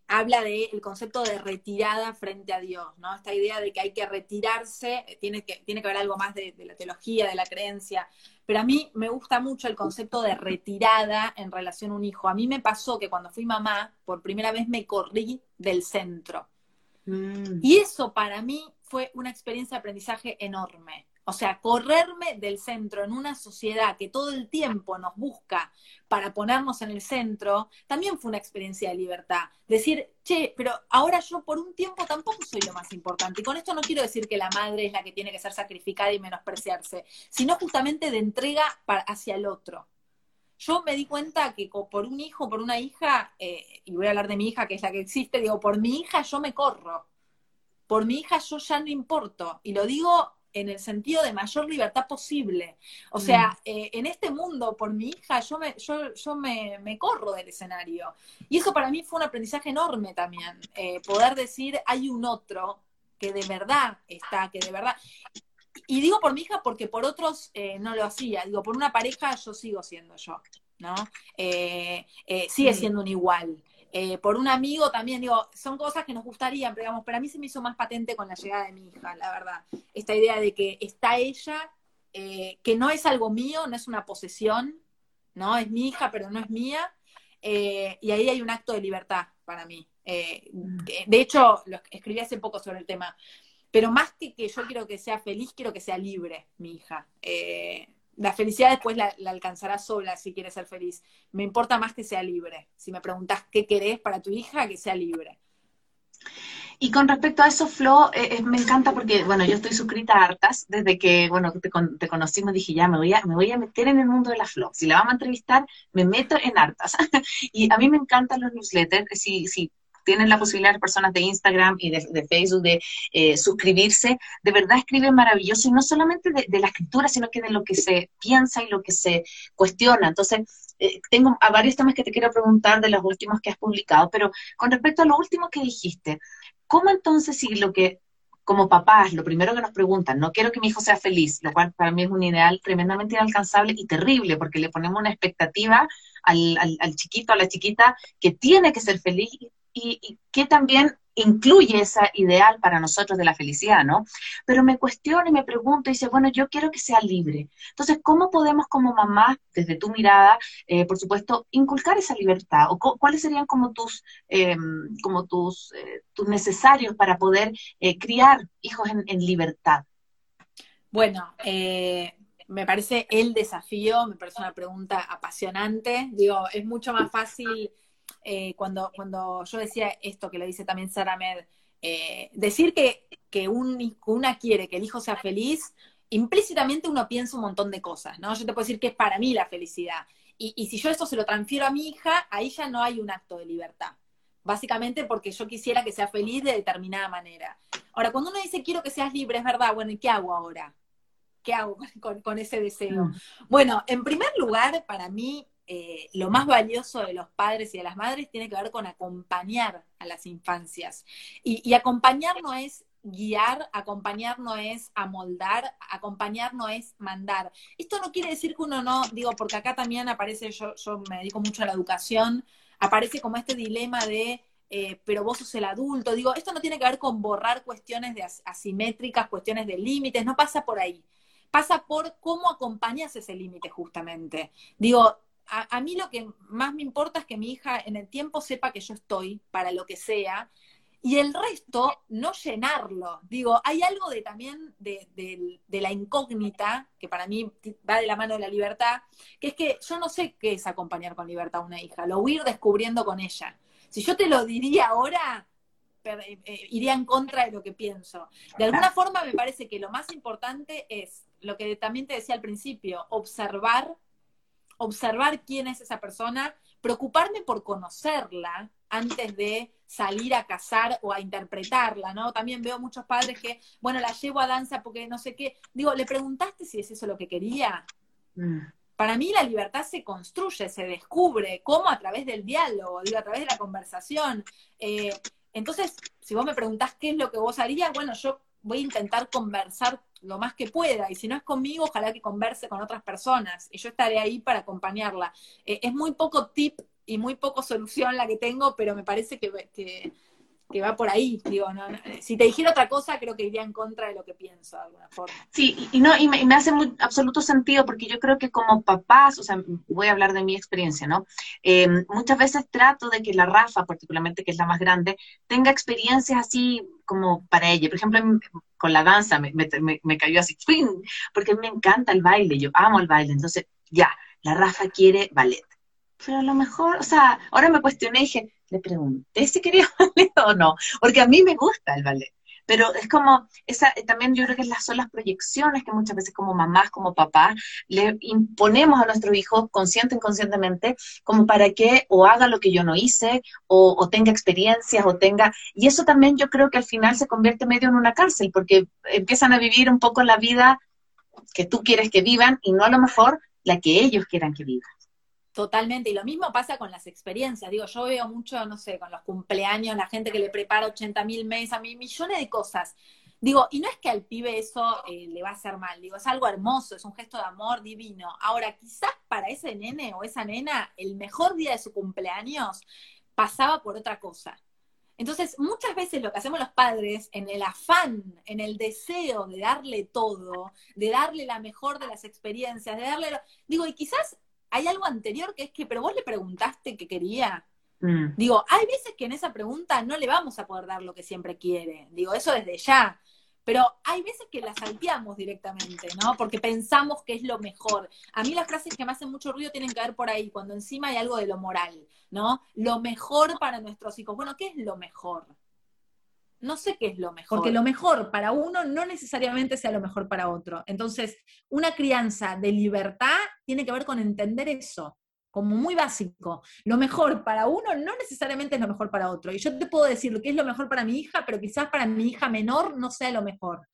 habla del concepto de retirada frente a Dios, ¿no? Esta idea de que hay que retirarse, eh, tiene que, tiene que ver algo más de, la teología, de la creencia, pero a mí me gusta mucho el concepto de retirada en relación a un hijo. A mí me pasó que cuando fui mamá, por primera vez me corrí del centro. Mm. Y eso para mí fue una experiencia de aprendizaje enorme. O sea, correrme del centro en una sociedad que todo el tiempo nos busca para ponernos en el centro, también fue una experiencia de libertad. Decir, che, pero ahora yo por un tiempo tampoco soy lo más importante. Y con esto no quiero decir que la madre es la que tiene que ser sacrificada y menospreciarse, sino justamente de entrega hacia el otro. Yo me di cuenta que por un hijo, por una hija, eh, y voy a hablar de mi hija, que es la que existe, digo, por mi hija yo me corro. Por mi hija yo ya no importo. Y lo digo en el sentido de mayor libertad posible. O mm. sea, eh, en este mundo, por mi hija, yo, me, yo, yo me, me, corro del escenario. Y eso para mí fue un aprendizaje enorme también, eh, poder decir, hay un otro que de verdad está, que de verdad... Y digo por mi hija porque por otros eh, no lo hacía, digo, por una pareja yo sigo siendo yo, ¿no? sigue mm. siendo un igual. Eh, por un amigo también, digo, son cosas que nos gustarían, pero digamos, para mí se me hizo más patente con la llegada de mi hija, la verdad. Esta idea de que está ella, eh, que no es algo mío, no es una posesión, ¿no? Es mi hija, pero no es mía. Eh, y ahí hay un acto de libertad para mí. Mm. de hecho, lo escribí hace poco sobre el tema. Pero más que que yo quiero que sea feliz, quiero que sea libre, mi hija la felicidad después la, alcanzará sola si quieres ser feliz. Me importa más que sea libre. Si me preguntas qué querés para tu hija, que sea libre. Y con respecto a eso, Flo, eh, eh, me encanta porque, bueno, yo estoy suscrita a Artas, desde que, bueno, te, te conocí, me dije, ya, me voy, a, me voy a meter en el mundo de la Flo. Si la vamos a entrevistar, me meto en Artas. y a mí me encantan los newsletters. Si, si tienen la posibilidad las personas de Instagram y de, Facebook de eh, suscribirse, de verdad escriben maravilloso y no solamente de, la escritura, sino que de lo que se piensa y lo que se cuestiona. Entonces, eh, tengo a varios temas que te quiero preguntar de los últimos que has publicado, pero con respecto a lo último que dijiste, ¿cómo entonces si lo que como papás, lo primero que nos preguntan, no quiero que mi hijo sea feliz, lo cual para mí es un ideal tremendamente inalcanzable y terrible, porque le ponemos una expectativa al, al, al chiquito, a la chiquita, que tiene que ser feliz y, y que también incluye esa ideal para nosotros de la felicidad, ¿no? Pero me cuestiono y me pregunto y dice, bueno, yo quiero que sea libre. Entonces, ¿cómo podemos como mamá, desde tu mirada, eh, por supuesto, inculcar esa libertad? ¿O cuáles serían como tus, eh, como tus, eh, tus necesarios para poder criar hijos en, en libertad? Bueno, me parece el desafío, me parece una pregunta apasionante. Digo, es mucho más fácil eh, cuando, cuando yo decía esto que lo dice también Sara Med, eh, decir que, que una quiere que el hijo sea feliz, implícitamente uno piensa un montón de cosas, ¿no? Yo te puedo decir que es para mí la felicidad. Y, y si yo eso se lo transfiero a mi hija, ahí ya no hay un acto de libertad. Básicamente porque yo quisiera que sea feliz de determinada manera. Ahora, cuando uno dice quiero que seas libre, es verdad, bueno, ¿y qué hago ahora? ¿Qué hago con, ese deseo? Mm. Bueno, en primer lugar, para mí, eh, lo más valioso de los padres y de las madres tiene que ver con acompañar a las infancias. Y, acompañar no es guiar, acompañar no es amoldar, acompañar no es mandar. Esto no quiere decir que uno no, digo, porque acá también aparece, yo, me dedico mucho a la educación, aparece como este dilema de eh, pero vos sos el adulto. Digo, esto no tiene que ver con borrar cuestiones de asimétricas, cuestiones de límites, no pasa por ahí pasa por cómo acompañas ese límite justamente. Digo, a, mí lo que más me importa es que mi hija en el tiempo sepa que yo estoy para lo que sea y el resto no llenarlo. Digo, hay algo de también de, de, la incógnita, que para mí va de la mano de la libertad, que es que yo no sé qué es acompañar con libertad a una hija, lo voy a ir descubriendo con ella. Si yo te lo diría ahora, eh, eh, iría en contra de lo que pienso. De alguna forma me parece que lo más importante es lo que también te decía al principio, observar, observar quién es esa persona, preocuparme por conocerla antes de salir a cazar o a interpretarla, ¿no? También veo muchos padres que, bueno, la llevo a danza porque no sé qué. Digo, ¿le preguntaste si es eso lo que quería? Mm. Para mí la libertad se construye, se descubre, ¿cómo? A través del diálogo, digo, a través de la conversación. Eh, entonces, si vos me preguntás qué es lo que vos harías, bueno, yo voy a intentar conversar lo más que pueda, y si no es conmigo, ojalá que converse con otras personas, y yo estaré ahí para acompañarla. Eh, es muy poco tip y muy poco solución la que tengo, pero me parece que, que, que va por ahí. Digo, si te dijera otra cosa, creo que iría en contra de lo que pienso de alguna forma. Sí, y, no, y me, hace muy, absoluto sentido porque yo creo que como papás, o sea, voy a hablar de mi experiencia, ¿no? Eh, muchas veces trato de que la Rafa, particularmente que es la más grande, tenga experiencias así como para ella. Por ejemplo, con la danza me, me, cayó así, porque me encanta el baile, yo amo el baile, entonces ya, la Rafa quiere ballet. Pero a lo mejor, o sea, ahora me cuestioné y dije, le pregunté si quería ballet o no, porque a mí me gusta el ballet. Pero es como, esa, eh, también yo creo que son las proyecciones que muchas veces como mamás, como papás, le imponemos a nuestro hijo consciente inconscientemente, como para que o haga lo que yo no hice, o, o, tenga experiencias, o tenga... Y eso también yo creo que al final se convierte medio en una cárcel, porque empiezan a vivir un poco la vida que tú quieres que vivan y no a lo mejor la que ellos quieran que vivan. Totalmente, y lo mismo pasa con las experiencias. Digo, yo veo mucho, no sé, con los cumpleaños, la gente que le prepara 80 mil mí millones de cosas. Digo, y no es que al pibe eso eh, le va a hacer mal, digo, es algo hermoso, es un gesto de amor divino. Ahora, quizás para ese nene o esa nena, el mejor día de su cumpleaños pasaba por otra cosa. Entonces, muchas veces lo que hacemos los padres, en el afán, en el deseo de darle todo, de darle la mejor de las experiencias, de darle, digo, y quizás hay algo anterior que es que, pero vos le preguntaste qué quería. Mm. Digo, hay veces que en esa pregunta no le vamos a poder dar lo que siempre quiere. Digo, eso desde ya. Pero hay veces que la salteamos directamente, ¿no? Porque pensamos que es lo mejor. A mí las frases que me hacen mucho ruido tienen que ver por ahí, cuando encima hay algo de lo moral, ¿no? Lo mejor para nuestros hijos. Bueno, ¿qué es lo mejor? No sé qué es lo mejor. Porque lo mejor para uno no necesariamente sea lo mejor para otro. Entonces, una crianza de libertad tiene que ver con entender eso, como muy básico. Lo mejor para uno no necesariamente es lo mejor para otro. Y yo te puedo decir lo que es lo mejor para mi hija, pero quizás para mi hija menor no sea lo mejor.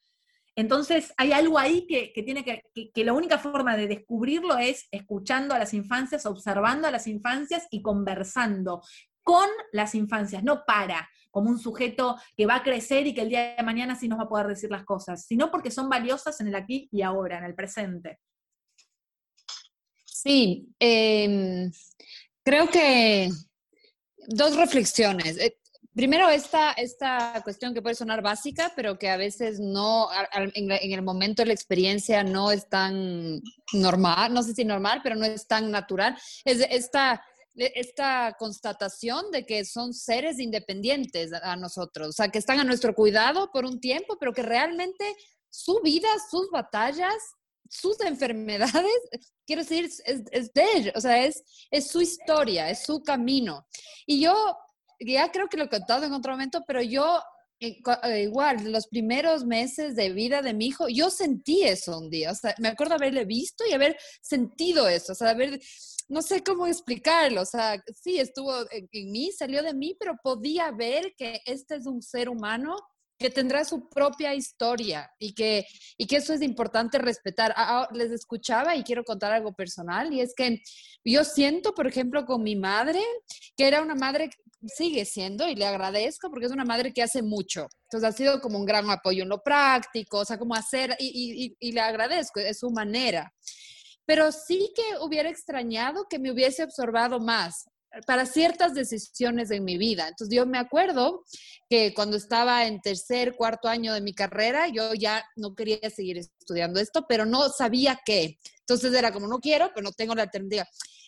Entonces, hay algo ahí que, tiene que, que, la única forma de descubrirlo es escuchando a las infancias, observando a las infancias y conversando con las infancias, no para como un sujeto que va a crecer y que el día de mañana sí nos va a poder decir las cosas, sino porque son valiosas en el aquí y ahora, en el presente. Sí, em, creo que dos reflexiones. Eh, primero, esta, esta cuestión que puede sonar básica, pero que a veces no, en, el momento de la experiencia no es tan normal, no sé si normal, pero no es tan natural. Es esta esta constatación de que son seres independientes a nosotros, o sea, que están a nuestro cuidado por un tiempo, pero que realmente su vida, sus batallas sus enfermedades, quiero decir, es, es de ellos, o sea, es, es su historia, es su camino. Y yo ya creo que lo he contado en otro momento, pero yo igual, los primeros meses de vida de mi hijo, yo sentí eso un día, o sea, me acuerdo haberle visto y haber sentido eso, o sea, haber, no sé cómo explicarlo, o sea, sí, estuvo en, en mí, salió de mí, pero podía ver que este es un ser humano que tendrá su propia historia y que, y que eso es importante respetar. Ah, ah, les escuchaba y quiero contar algo personal y es que yo siento, por ejemplo, con mi madre, que era una madre, sigue siendo y le agradezco porque es una madre que hace mucho. Entonces ha sido como un gran apoyo en lo práctico, o sea, como hacer, y, le agradezco, es su manera pero sí que hubiera extrañado que me hubiese observado más para ciertas decisiones en mi vida. Entonces yo me acuerdo que cuando estaba en tercer, cuarto año de mi carrera, yo ya no quería seguir estudiando esto, pero no sabía qué. Entonces era como, no quiero, pero no tengo la alternativa.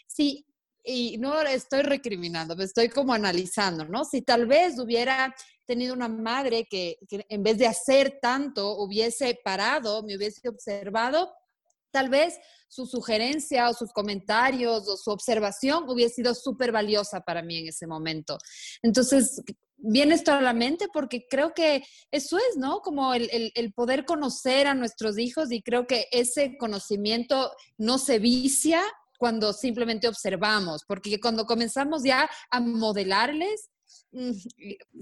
Sí, y no estoy recriminando, me estoy como analizando, ¿no? Si tal vez hubiera tenido una madre que, que en vez de hacer tanto hubiese parado, me hubiese observado, tal vez su sugerencia o sus comentarios o su observación hubiese sido súper valiosa para mí en ese momento. Entonces, viene esto a la mente porque creo que eso es, ¿no? Como el, el, poder conocer a nuestros hijos y creo que ese conocimiento no se vicia cuando simplemente observamos, porque cuando comenzamos ya a modelarles, Mm,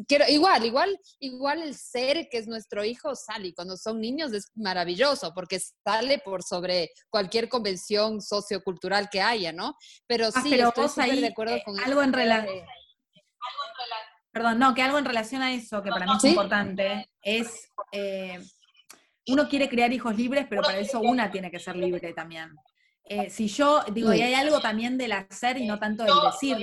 quiero, igual, igual, igual el ser que es nuestro hijo sale cuando son niños es maravilloso porque sale por sobre cualquier convención sociocultural que haya, ¿no? Pero ah, sí, estoy súper de acuerdo eh, con algo en relación. Perdón, no, que algo en relación a eso, que para mí es importante, es eh, uno quiere crear hijos libres, pero para eso una tiene que ser libre también. Eh, si yo, digo, y hay algo también del hacer y no tanto del decir.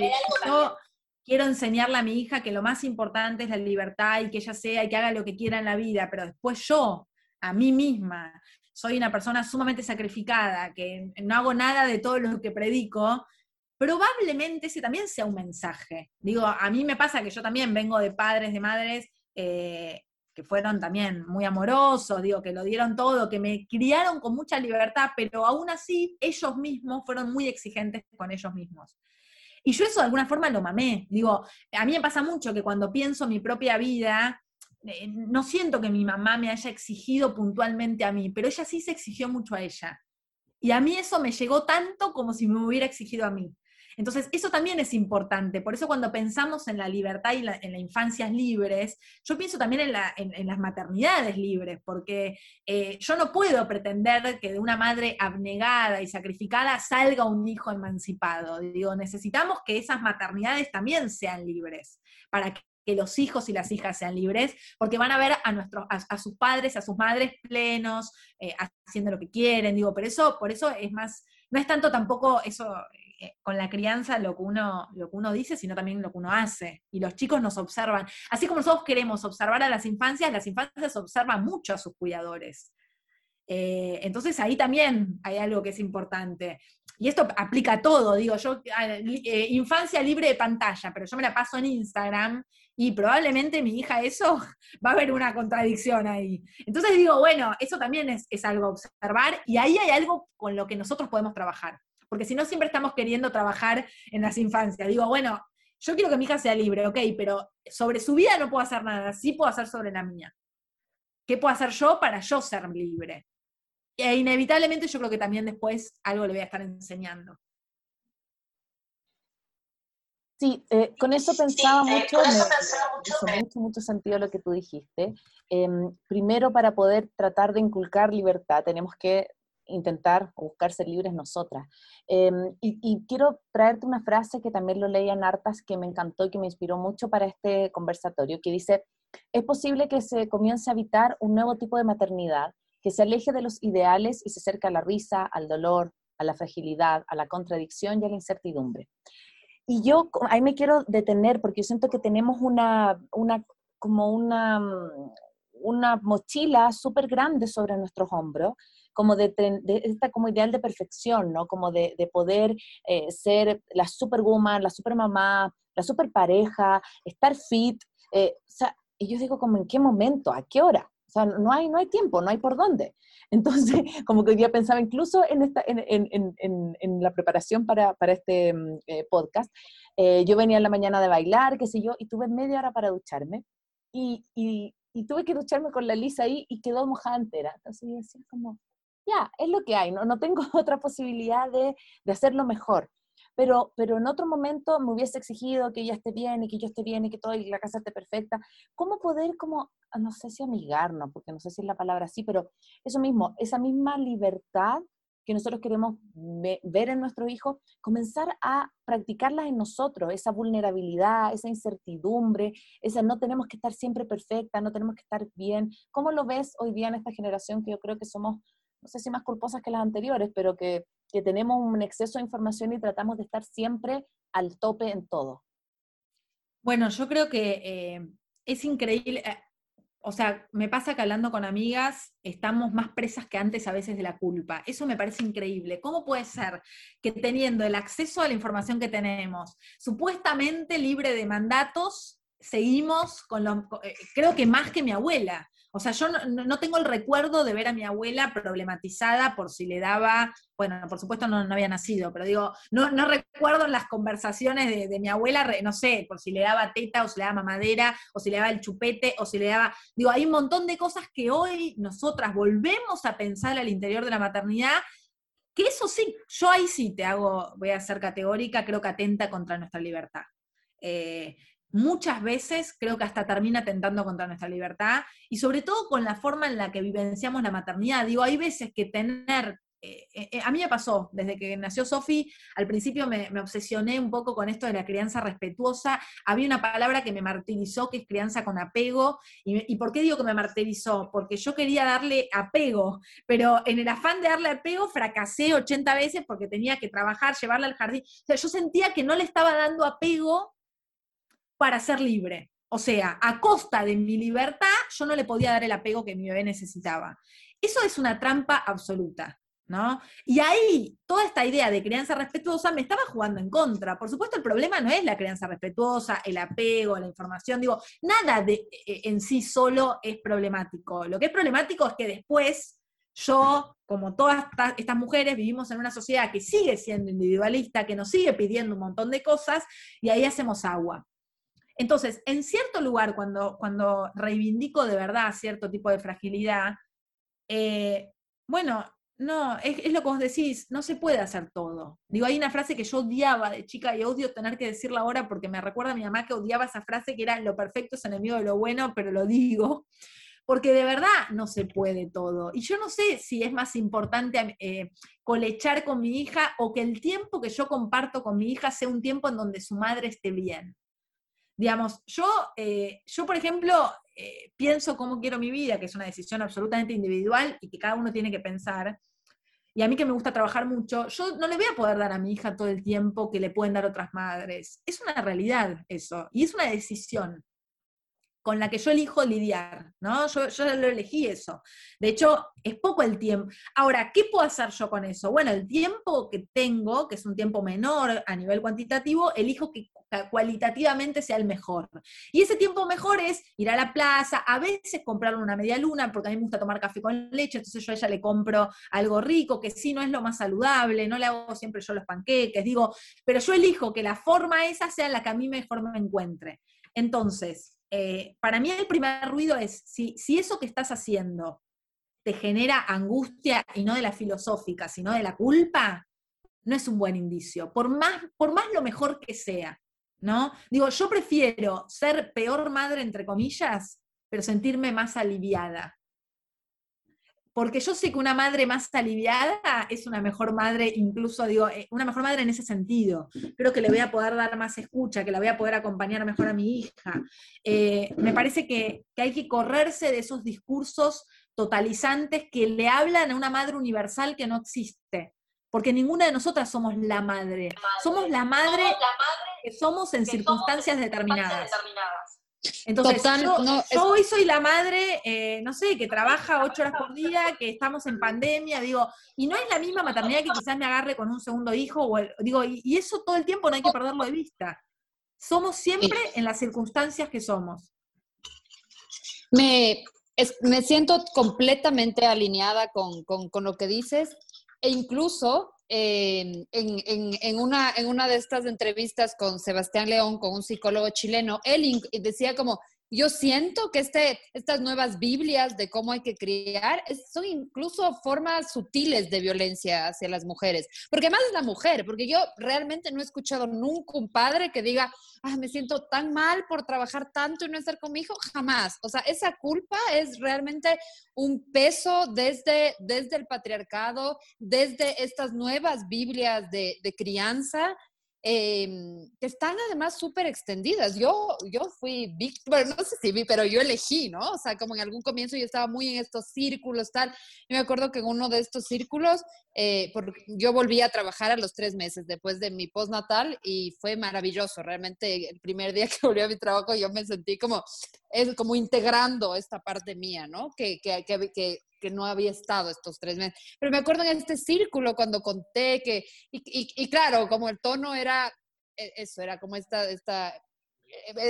Yo quiero enseñarle a mi hija que lo más importante es la libertad y que ella sea y que haga lo que quiera en la vida, pero después yo, a mí misma, soy una persona sumamente sacrificada, que no hago nada de todo lo que predico, probablemente ese también sea un mensaje. Digo, a mí me pasa que yo también vengo de padres, de madres, eh, que fueron también muy amorosos, digo, que lo dieron todo, que me criaron con mucha libertad, pero aún así ellos mismos fueron muy exigentes con ellos mismos. Y yo eso de alguna forma lo mamé. Digo, a mí me pasa mucho que cuando pienso mi propia vida, eh, no siento que mi mamá me haya exigido puntualmente a mí, pero ella sí se exigió mucho a ella. Y a mí eso me llegó tanto como si me hubiera exigido a mí. Entonces, eso también es importante. Por eso cuando pensamos en la libertad y en las infancias libres, yo pienso también en, las maternidades libres, porque eh, yo no puedo pretender que de una madre abnegada y sacrificada salga un hijo emancipado. Digo, necesitamos que esas maternidades también sean libres, para que los hijos y las hijas sean libres, porque van a ver a nuestros, a, sus padres, a sus madres plenos, eh, haciendo lo que quieren, digo, pero eso, por eso es más, no es tanto tampoco eso, eh, con la crianza lo que, uno, lo que uno dice, sino también lo que uno hace. Y los chicos nos observan. Así como nosotros queremos observar a las infancias, las infancias observan mucho a sus cuidadores. Eh, entonces ahí también hay algo que es importante. Y esto aplica a todo, digo, yo, eh, infancia libre de pantalla, pero yo me la paso en Instagram y probablemente mi hija eso va a haber una contradicción ahí. Entonces digo, bueno, eso también es, es algo a observar y ahí hay algo con lo que nosotros podemos trabajar porque si no siempre estamos queriendo trabajar en las infancias. Digo, bueno, yo quiero que mi hija sea libre, ok, pero sobre su vida no puedo hacer nada, sí puedo hacer sobre la mía. ¿Qué puedo hacer yo para yo ser libre? E inevitablemente yo creo que también después algo le voy a estar enseñando. Sí, eh, con eso pensaba mucho, me hizo mucho, mucho sentido lo que tú dijiste. Em, primero, para poder tratar de inculcar libertad, tenemos que intentar buscar ser libres nosotras. Em, y, quiero traerte una frase que también lo leí en Artas que me encantó y que me inspiró mucho para este conversatorio, que dice, es posible que se comience a habitar un nuevo tipo de maternidad que se aleje de los ideales y se acerque a la risa, al dolor, a la fragilidad, a la contradicción y a la incertidumbre. Y yo ahí me quiero detener porque yo siento que tenemos una, una como una, una mochila súper grande sobre nuestros hombros como de, esta como ideal de perfección, ¿no? Como de, poder eh, ser la superwoman, la supermamá, la super pareja, estar fit. Eh, o sea, y yo digo como, ¿en qué momento? ¿A qué hora? O sea, no hay, no hay tiempo, no hay por dónde. Entonces, como que hoy día pensaba incluso en, esta, en, en, en, en la preparación para, para este mm, eh, podcast, eh, yo venía en la mañana de bailar, qué sé yo, y tuve media hora para ducharme, y, y, y tuve que ducharme con la lisa ahí y quedó mojada entera. Entonces yo decía como, ya, es lo que hay, no, no tengo otra posibilidad de, de hacerlo mejor pero, pero en otro momento me hubiese exigido que ella esté bien y que yo esté bien y que toda la casa esté perfecta. ¿Cómo poder, como, ah, no sé si amigarnos, porque no sé si es la palabra así, pero eso mismo, esa misma libertad que nosotros queremos ver en nuestro hijo, comenzar a practicarla en nosotros, esa vulnerabilidad, esa incertidumbre, esa no tenemos que estar siempre perfecta, no tenemos que estar bien. ¿Cómo lo ves hoy día en esta generación que yo creo que somos, no sé si más culposas que las anteriores, pero que que tenemos un exceso de información y tratamos de estar siempre al tope en todo. Bueno, yo creo que eh, es increíble, eh, o sea, me pasa que hablando con amigas estamos más presas que antes a veces de la culpa. Eso me parece increíble. ¿Cómo puede ser que teniendo el acceso a la información que tenemos, supuestamente libre de mandatos, seguimos con lo, eh, creo que más que mi abuela. O sea, yo no, tengo el recuerdo de ver a mi abuela problematizada por si le daba, bueno, por supuesto no, había nacido, pero digo, no, recuerdo las conversaciones de, mi abuela, no sé, por si le daba teta o si le daba mamadera o si le daba el chupete o si le daba, digo, hay un montón de cosas que hoy nosotras volvemos a pensar al interior de la maternidad que eso sí, yo ahí sí te hago, voy a ser categórica, creo que atenta contra nuestra libertad. Eh, muchas veces creo que hasta termina atentando contra nuestra libertad y sobre todo con la forma en la que vivenciamos la maternidad. Digo, hay veces que tener... Eh, eh, a mí me pasó, desde que nació Sofi, al principio me, obsesioné un poco con esto de la crianza respetuosa. Había una palabra que me martirizó, que es crianza con apego. ¿Y, ¿Y por qué digo que me martirizó? Porque yo quería darle apego, pero en el afán de darle apego fracasé 80 veces porque tenía que trabajar, llevarla al jardín. O sea, yo sentía que no le estaba dando apego para ser libre. O sea, a costa de mi libertad, yo no le podía dar el apego que mi bebé necesitaba. Eso es una trampa absoluta, ¿no? Y ahí, toda esta idea de crianza respetuosa me estaba jugando en contra. Por supuesto, el problema no es la crianza respetuosa, el apego, la información, digo, nada de, e, en sí solo es problemático. Lo que es problemático es que después yo, como todas estas mujeres, vivimos en una sociedad que sigue siendo individualista, que nos sigue pidiendo un montón de cosas, y ahí hacemos agua. Entonces, en cierto lugar, cuando, cuando reivindico de verdad cierto tipo de fragilidad, eh, bueno, no, es, lo que vos decís, no se puede hacer todo. Digo, hay una frase que yo odiaba de chica y odio tener que decirla ahora porque me recuerda a mi mamá que odiaba esa frase que era lo perfecto es enemigo de lo bueno, pero lo digo, porque de verdad no se puede todo. Y yo no sé si es más importante eh, colechar con mi hija o que el tiempo que yo comparto con mi hija sea un tiempo en donde su madre esté bien. Digamos, yo, eh, yo por ejemplo, eh, pienso cómo quiero mi vida, que es una decisión absolutamente individual y que cada uno tiene que pensar. Y a mí que me gusta trabajar mucho, yo no le voy a poder dar a mi hija todo el tiempo que le pueden dar otras madres. Es una realidad eso, y es una decisión con la que yo elijo lidiar, ¿no? Yo, yo lo elegí eso. De hecho, es poco el tiempo. Ahora, ¿qué puedo hacer yo con eso? Bueno, el tiempo que tengo, que es un tiempo menor a nivel cuantitativo, elijo que cualitativamente sea el mejor. Y ese tiempo mejor es ir a la plaza, a veces comprarle una media luna, porque a mí me gusta tomar café con leche, entonces yo a ella le compro algo rico, que sí no es lo más saludable, no le hago siempre yo los panqueques, digo, pero yo elijo que la forma esa sea la que a mí mejor me encuentre. Entonces, eh, para mí el primer ruido es, si, si eso que estás haciendo te genera angustia y no de la filosófica, sino de la culpa, no es un buen indicio, por más, por más lo mejor que sea, ¿no? Digo, yo prefiero ser peor madre, entre comillas, pero sentirme más aliviada porque yo sé que una madre más aliviada es una mejor madre, incluso digo, eh, una mejor madre en ese sentido. Creo que le voy a poder dar más escucha, que la voy a poder acompañar mejor a mi hija. Eh, me parece que, hay que correrse de esos discursos totalizantes que le hablan a una madre universal que no existe. Porque ninguna de nosotras somos la madre. Somos la madre, que somos en circunstancias determinadas. Entonces, yo, hoy soy la madre, eh, no sé, que trabaja ocho horas por día, que estamos en pandemia, digo, y no es la misma maternidad que quizás me agarre con un segundo hijo, o digo, y, eso todo el tiempo no hay que perderlo de vista. Somos siempre en las circunstancias que somos. Me, me siento completamente alineada con, con, lo que dices e incluso en, en, una, en una de estas entrevistas con Sebastián León, con un psicólogo chileno, él decía como, yo siento que este, estas nuevas Biblias de cómo hay que criar son incluso formas sutiles de violencia hacia las mujeres. Porque más es la mujer, porque yo realmente no he escuchado nunca un padre que diga, ah, me siento tan mal por trabajar tanto y no estar con mi hijo, jamás. O sea, esa culpa es realmente un peso desde, desde el patriarcado, desde estas nuevas Biblias de, de crianza Em, que están además súper extendidas. Yo, yo fui víctima, bueno, no sé si vi, pero yo elegí, ¿no? O sea, como en algún comienzo yo estaba muy en estos círculos, tal. Y me acuerdo que en uno de estos círculos, eh, porque yo volví a trabajar a los tres meses después de mi postnatal y fue maravilloso. Realmente el primer día que volví a mi trabajo yo me sentí como, es como integrando esta parte mía, ¿no? Que, que, que, que no había estado estos tres meses. Pero me acuerdo en este círculo cuando conté que, y, y, claro, como el tono era, e, eso, era como esta, esta,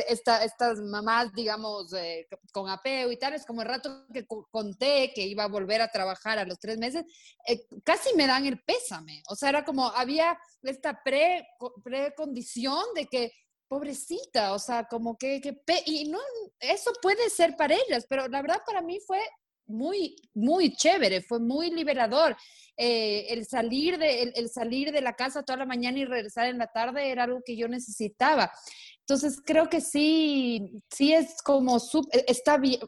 esta, estas mamás, digamos, eh, con apeo y tal, es como el rato que conté que iba a volver a trabajar a los tres meses, eh, casi me dan el pésame. O sea, era como, había esta pre, precondición de que, pobrecita, o sea, como que, que y no, eso puede ser para ellas, pero la verdad para mí fue muy, muy chévere, fue muy liberador. Eh, el, salir de, el, salir de la casa toda la mañana y regresar en la tarde era algo que yo necesitaba. Entonces creo que sí, sí es como, e, está bien,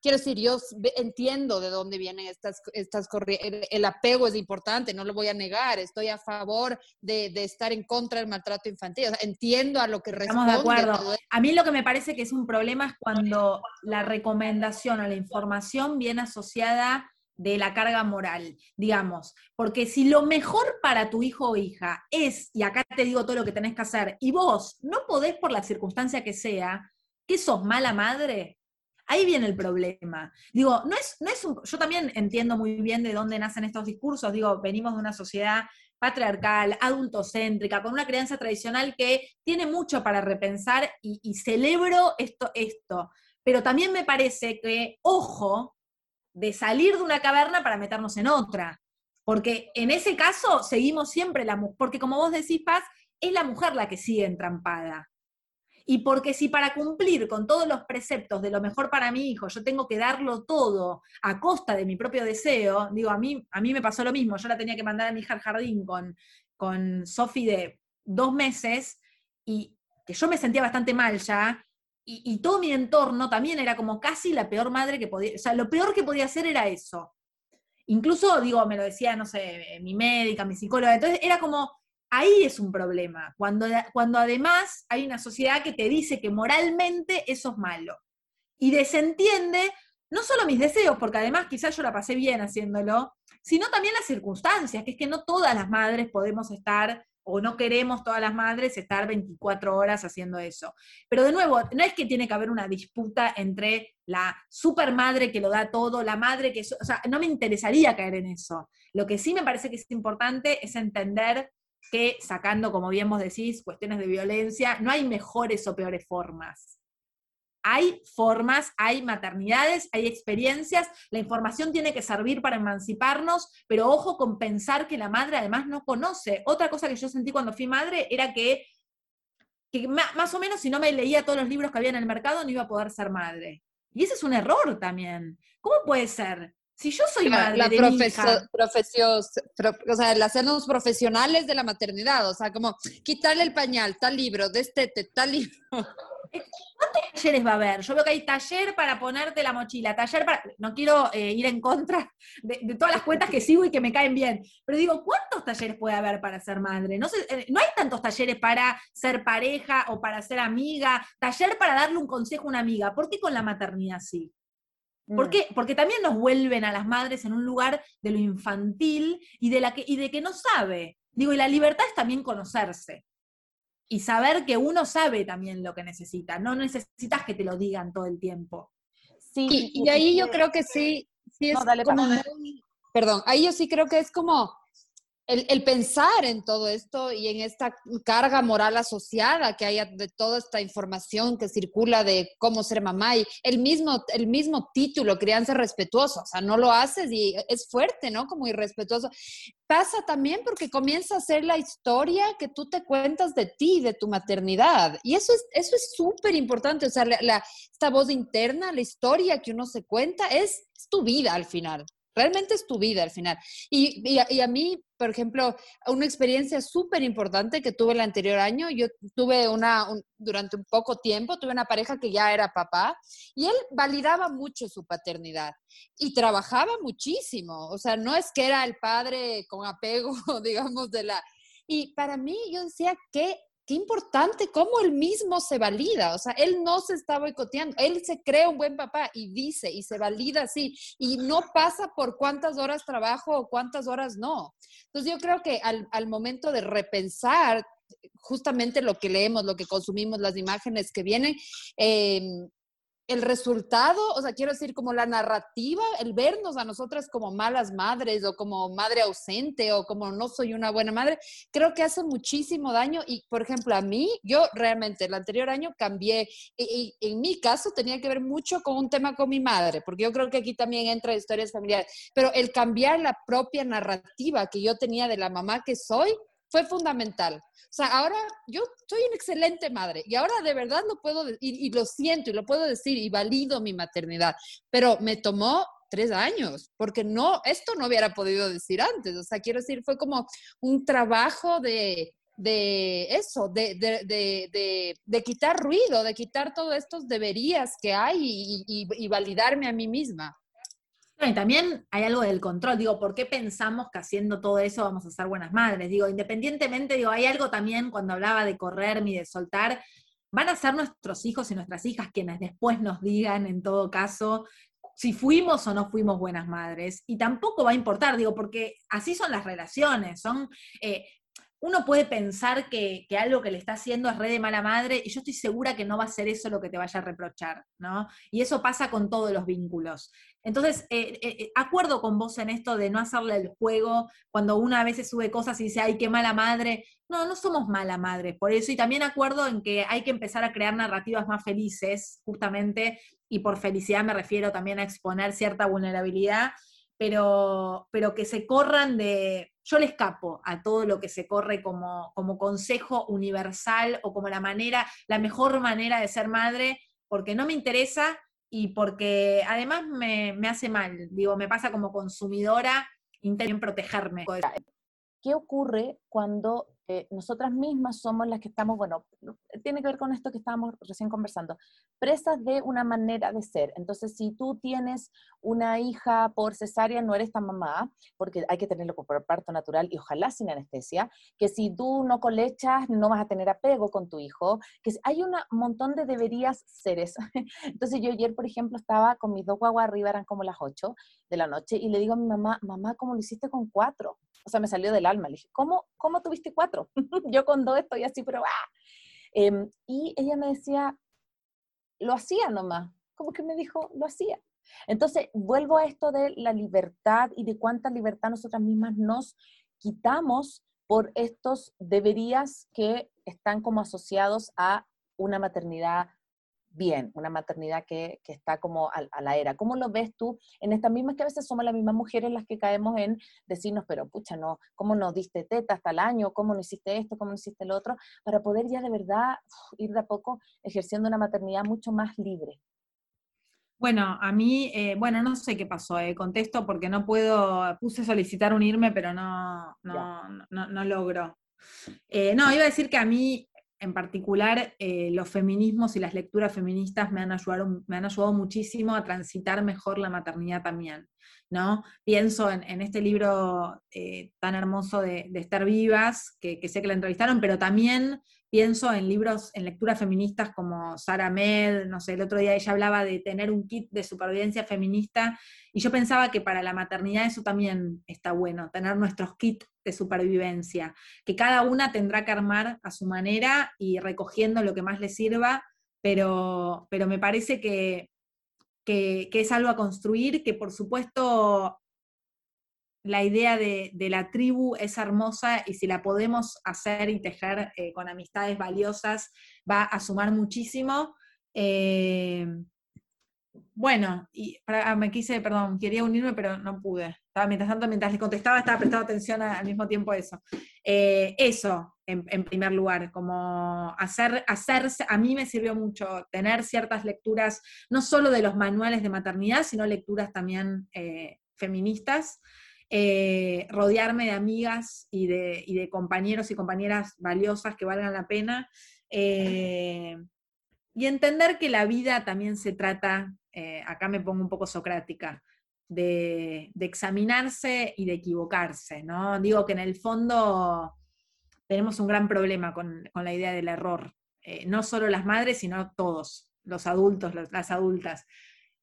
quiero decir, yo entiendo de dónde vienen estas, estas corrientes, el, apego es importante, no lo voy a negar, estoy a favor de, de estar en contra del maltrato infantil, entiendo a lo que responde. Estamos de acuerdo. A mí lo que me parece que es un problema es cuando la recomendación o la información viene asociada de la carga moral, digamos, porque si lo mejor para tu hijo o hija es, y acá te digo todo lo que tenés que hacer, y vos no podés por la circunstancia que sea, que sos mala madre, ahí viene el problema. Digo, no es, no es un, yo también entiendo muy bien de dónde nacen estos discursos, digo, venimos de una sociedad patriarcal, adultocéntrica, con una creencia tradicional que tiene mucho para repensar y, y celebro esto, esto. Pero también me parece que, ojo, de salir de una caverna para meternos en otra. Porque en ese caso seguimos siempre la mujer, porque como vos decís, Paz, es la mujer la que sigue entrampada. Y porque si para cumplir con todos los preceptos de lo mejor para mi hijo, yo tengo que darlo todo a costa de mi propio deseo, digo, a mí, a mí me pasó lo mismo, yo la tenía que mandar a mi hija al jardín con, con Sofi de dos meses y que yo me sentía bastante mal ya, y, todo mi entorno también era como casi la peor madre que podía, o sea, lo peor que podía hacer era eso. Incluso, digo, me lo decía, no sé, mi médica, mi psicóloga, entonces era como, ahí es un problema, cuando, cuando además hay una sociedad que te dice que moralmente eso es malo y desentiende no solo mis deseos, porque además quizás yo la pasé bien haciéndolo, sino también las circunstancias, que es que no todas las madres podemos estar o no queremos todas las madres estar 24 horas haciendo eso. Pero de nuevo, no es que tiene que haber una disputa entre la super madre que lo da todo, la madre que... O sea, no me interesaría caer en eso. Lo que sí me parece que es importante es entender que sacando, como bien vos decís, cuestiones de violencia, no hay mejores o peores formas hay formas, hay maternidades, hay experiencias, la información tiene que servir para emanciparnos, pero ojo con pensar que la madre además no conoce. Otra cosa que yo sentí cuando fui madre era que, más o menos si no me leía todos los libros que había en el mercado no iba a poder ser madre. Y ese es un error también. ¿Cómo puede ser? Si yo soy madre la de profesión, o sea, el hacernos profesionales de la maternidad, o sea, como quitarle el pañal, tal libro, destete, tal libro. ¿Cuántos talleres va a haber? Yo veo que hay taller para ponerte la mochila, taller para... No quiero eh, ir en contra de, todas las cuentas que sigo y que me caen bien, pero digo, ¿cuántos talleres puede haber para ser madre? No, sé, eh, no hay tantos talleres para ser pareja o para ser amiga, taller para darle un consejo a una amiga. ¿Por qué con la maternidad sí? ¿Por mm. qué? Porque también nos vuelven a las madres en un lugar de lo infantil y de, la que, y de que no sabe. Digo, y la libertad es también conocerse y saber que uno sabe también lo que necesita, no necesitas que te lo digan todo el tiempo. Sí, y, ahí yo creo que sí, sí es como perdón, ahí yo sí creo que es como el, pensar en todo esto y en esta carga moral asociada que haya de toda esta información que circula de cómo ser mamá y el mismo, el mismo título, crianza respetuosa, o sea, no lo haces y es fuerte, ¿no? Como irrespetuoso. Pasa también porque comienza a ser la historia que tú te cuentas de ti, de tu maternidad. Y eso es eso es súper importante, o sea, la, esta voz interna, la historia que uno se cuenta es, es tu vida al final. Realmente es tu vida al final. Y, y, a, mí, por ejemplo, una experiencia súper importante que tuve el anterior año, yo tuve una, durante un poco tiempo, tuve una pareja que ya era papá y él validaba mucho su paternidad y trabajaba muchísimo. O sea, no es que era el padre con apego, digamos, de la... Y para mí yo decía, que qué importante cómo él mismo se valida, o sea, él no se está boicoteando, él se cree un buen papá y dice y se valida así y no pasa por cuántas horas trabajo o cuántas horas no. Entonces yo creo que al, al momento de repensar justamente lo que leemos, lo que consumimos, las imágenes que vienen, eh, el resultado, o sea, quiero decir, como la narrativa, el vernos a nosotras como malas madres o como madre ausente o como no soy una buena madre, creo que hace muchísimo daño. Y, por ejemplo, a mí, yo realmente el anterior año cambié, y, en mi caso tenía que ver mucho con un tema con mi madre, porque yo creo que aquí también entra historias familiares, pero el cambiar la propia narrativa que yo tenía de la mamá que soy, fue fundamental. O sea, ahora yo soy una excelente madre y ahora de verdad lo puedo, y, y lo siento y lo puedo decir y valido mi maternidad, pero me tomó tres años, porque no, esto no hubiera podido decir antes. O sea, quiero decir, fue como un trabajo de, de eso, de, de, de, quitar ruido, de quitar todos estos deberías que hay y, y, y validarme a mí misma y también hay algo del control, digo, ¿por qué pensamos que haciendo todo eso vamos a ser buenas madres? Digo, independientemente, digo, hay algo también cuando hablaba de correr y de soltar, van a ser nuestros hijos y nuestras hijas quienes después nos digan, en todo caso, si fuimos o no fuimos buenas madres. Y tampoco va a importar, digo, porque así son las relaciones, son... Eh, uno puede pensar que, que, algo que le está haciendo es re de mala madre, y yo estoy segura que no va a ser eso lo que te vaya a reprochar, ¿no? Y eso pasa con todos los vínculos. Entonces, eh, eh, eh, acuerdo con vos en esto de no hacerle el juego cuando una a veces sube cosas y dice, ay, qué mala madre. No, no somos mala madre, por eso. Y también acuerdo en que hay que empezar a crear narrativas más felices, justamente, y por felicidad me refiero también a exponer cierta vulnerabilidad, pero, pero que se corran de... Yo le escapo a todo lo que se corre como, como consejo universal o como la manera, la mejor manera de ser madre, porque no me interesa y porque además me, me, hace mal, digo, me pasa como consumidora, intento protegerme. ¿Qué ocurre cuando eh, nosotras mismas somos las que estamos, bueno, tiene que ver con esto que estábamos recién conversando, presas de una manera de ser. Entonces, si tú tienes una hija por cesárea, no eres tan mamá, porque hay que tenerlo por parto natural y ojalá sin anestesia, que si tú no colechas, no vas a tener apego con tu hijo, que hay un montón de deberías seres. Entonces, yo ayer, por ejemplo, estaba con mis dos guaguas arriba, eran como las 8 de la noche, y le digo a mi mamá, mamá, ¿cómo lo hiciste con cuatro? O sea, me salió del alma. Le dije, ¿cómo, cómo tuviste cuatro? yo con dos estoy así, pero ¡ah! Em, y ella me decía, lo hacía nomás. Como que me dijo, lo hacía. Entonces, vuelvo a esto de la libertad y de cuánta libertad nosotras mismas nos quitamos por estos deberías que están como asociados a una maternidad bien, una maternidad que, está como a, la era. ¿Cómo lo ves tú en estas mismas que a veces somos las mismas mujeres las que caemos en decirnos, pero pucha, no, ¿cómo no diste teta hasta el año? ¿Cómo no hiciste esto? ¿Cómo no hiciste lo otro? Para poder ya de verdad ir de a poco ejerciendo una maternidad mucho más libre. Bueno, a mí, eh, bueno, no sé qué pasó, eh, contesto porque no puedo, puse solicitar unirme, pero no, no, no, no, logro. Eh, no, iba a decir que a mí en particular, eh, los feminismos y las lecturas feministas me han, ayudado, me han ayudado muchísimo a transitar mejor la maternidad también. ¿no? Pienso en, este libro eh, tan hermoso de, Estar Vivas, que, sé que la entrevistaron, pero también pienso en libros, en lecturas feministas como Sara Med, no sé, el otro día ella hablaba de tener un kit de supervivencia feminista, y yo pensaba que para la maternidad eso también está bueno, tener nuestros kits de supervivencia, que cada una tendrá que armar a su manera y recogiendo lo que más le sirva, pero, pero me parece que, que, que es algo a construir, que por supuesto la idea de, la tribu es hermosa y si la podemos hacer y tejer eh, con amistades valiosas, va a sumar muchísimo. Eh, bueno, y ah, me quise, perdón, quería unirme, pero no pude. Estaba, mientras tanto, mientras les contestaba, estaba prestando atención al mismo tiempo a eso. Eh, eso, en, primer lugar, como hacer, hacerse, a mí me sirvió mucho tener ciertas lecturas, no solo de los manuales de maternidad, sino lecturas también feministas. Eh, rodearme de amigas y de, compañeros y compañeras valiosas que valgan la pena. Eh, y entender que la vida también se trata, eh, acá me pongo un poco socrática, de, examinarse y de equivocarse, ¿no? Digo que en el fondo tenemos un gran problema con, la idea del error, no solo las madres, sino todos, los adultos, las adultas.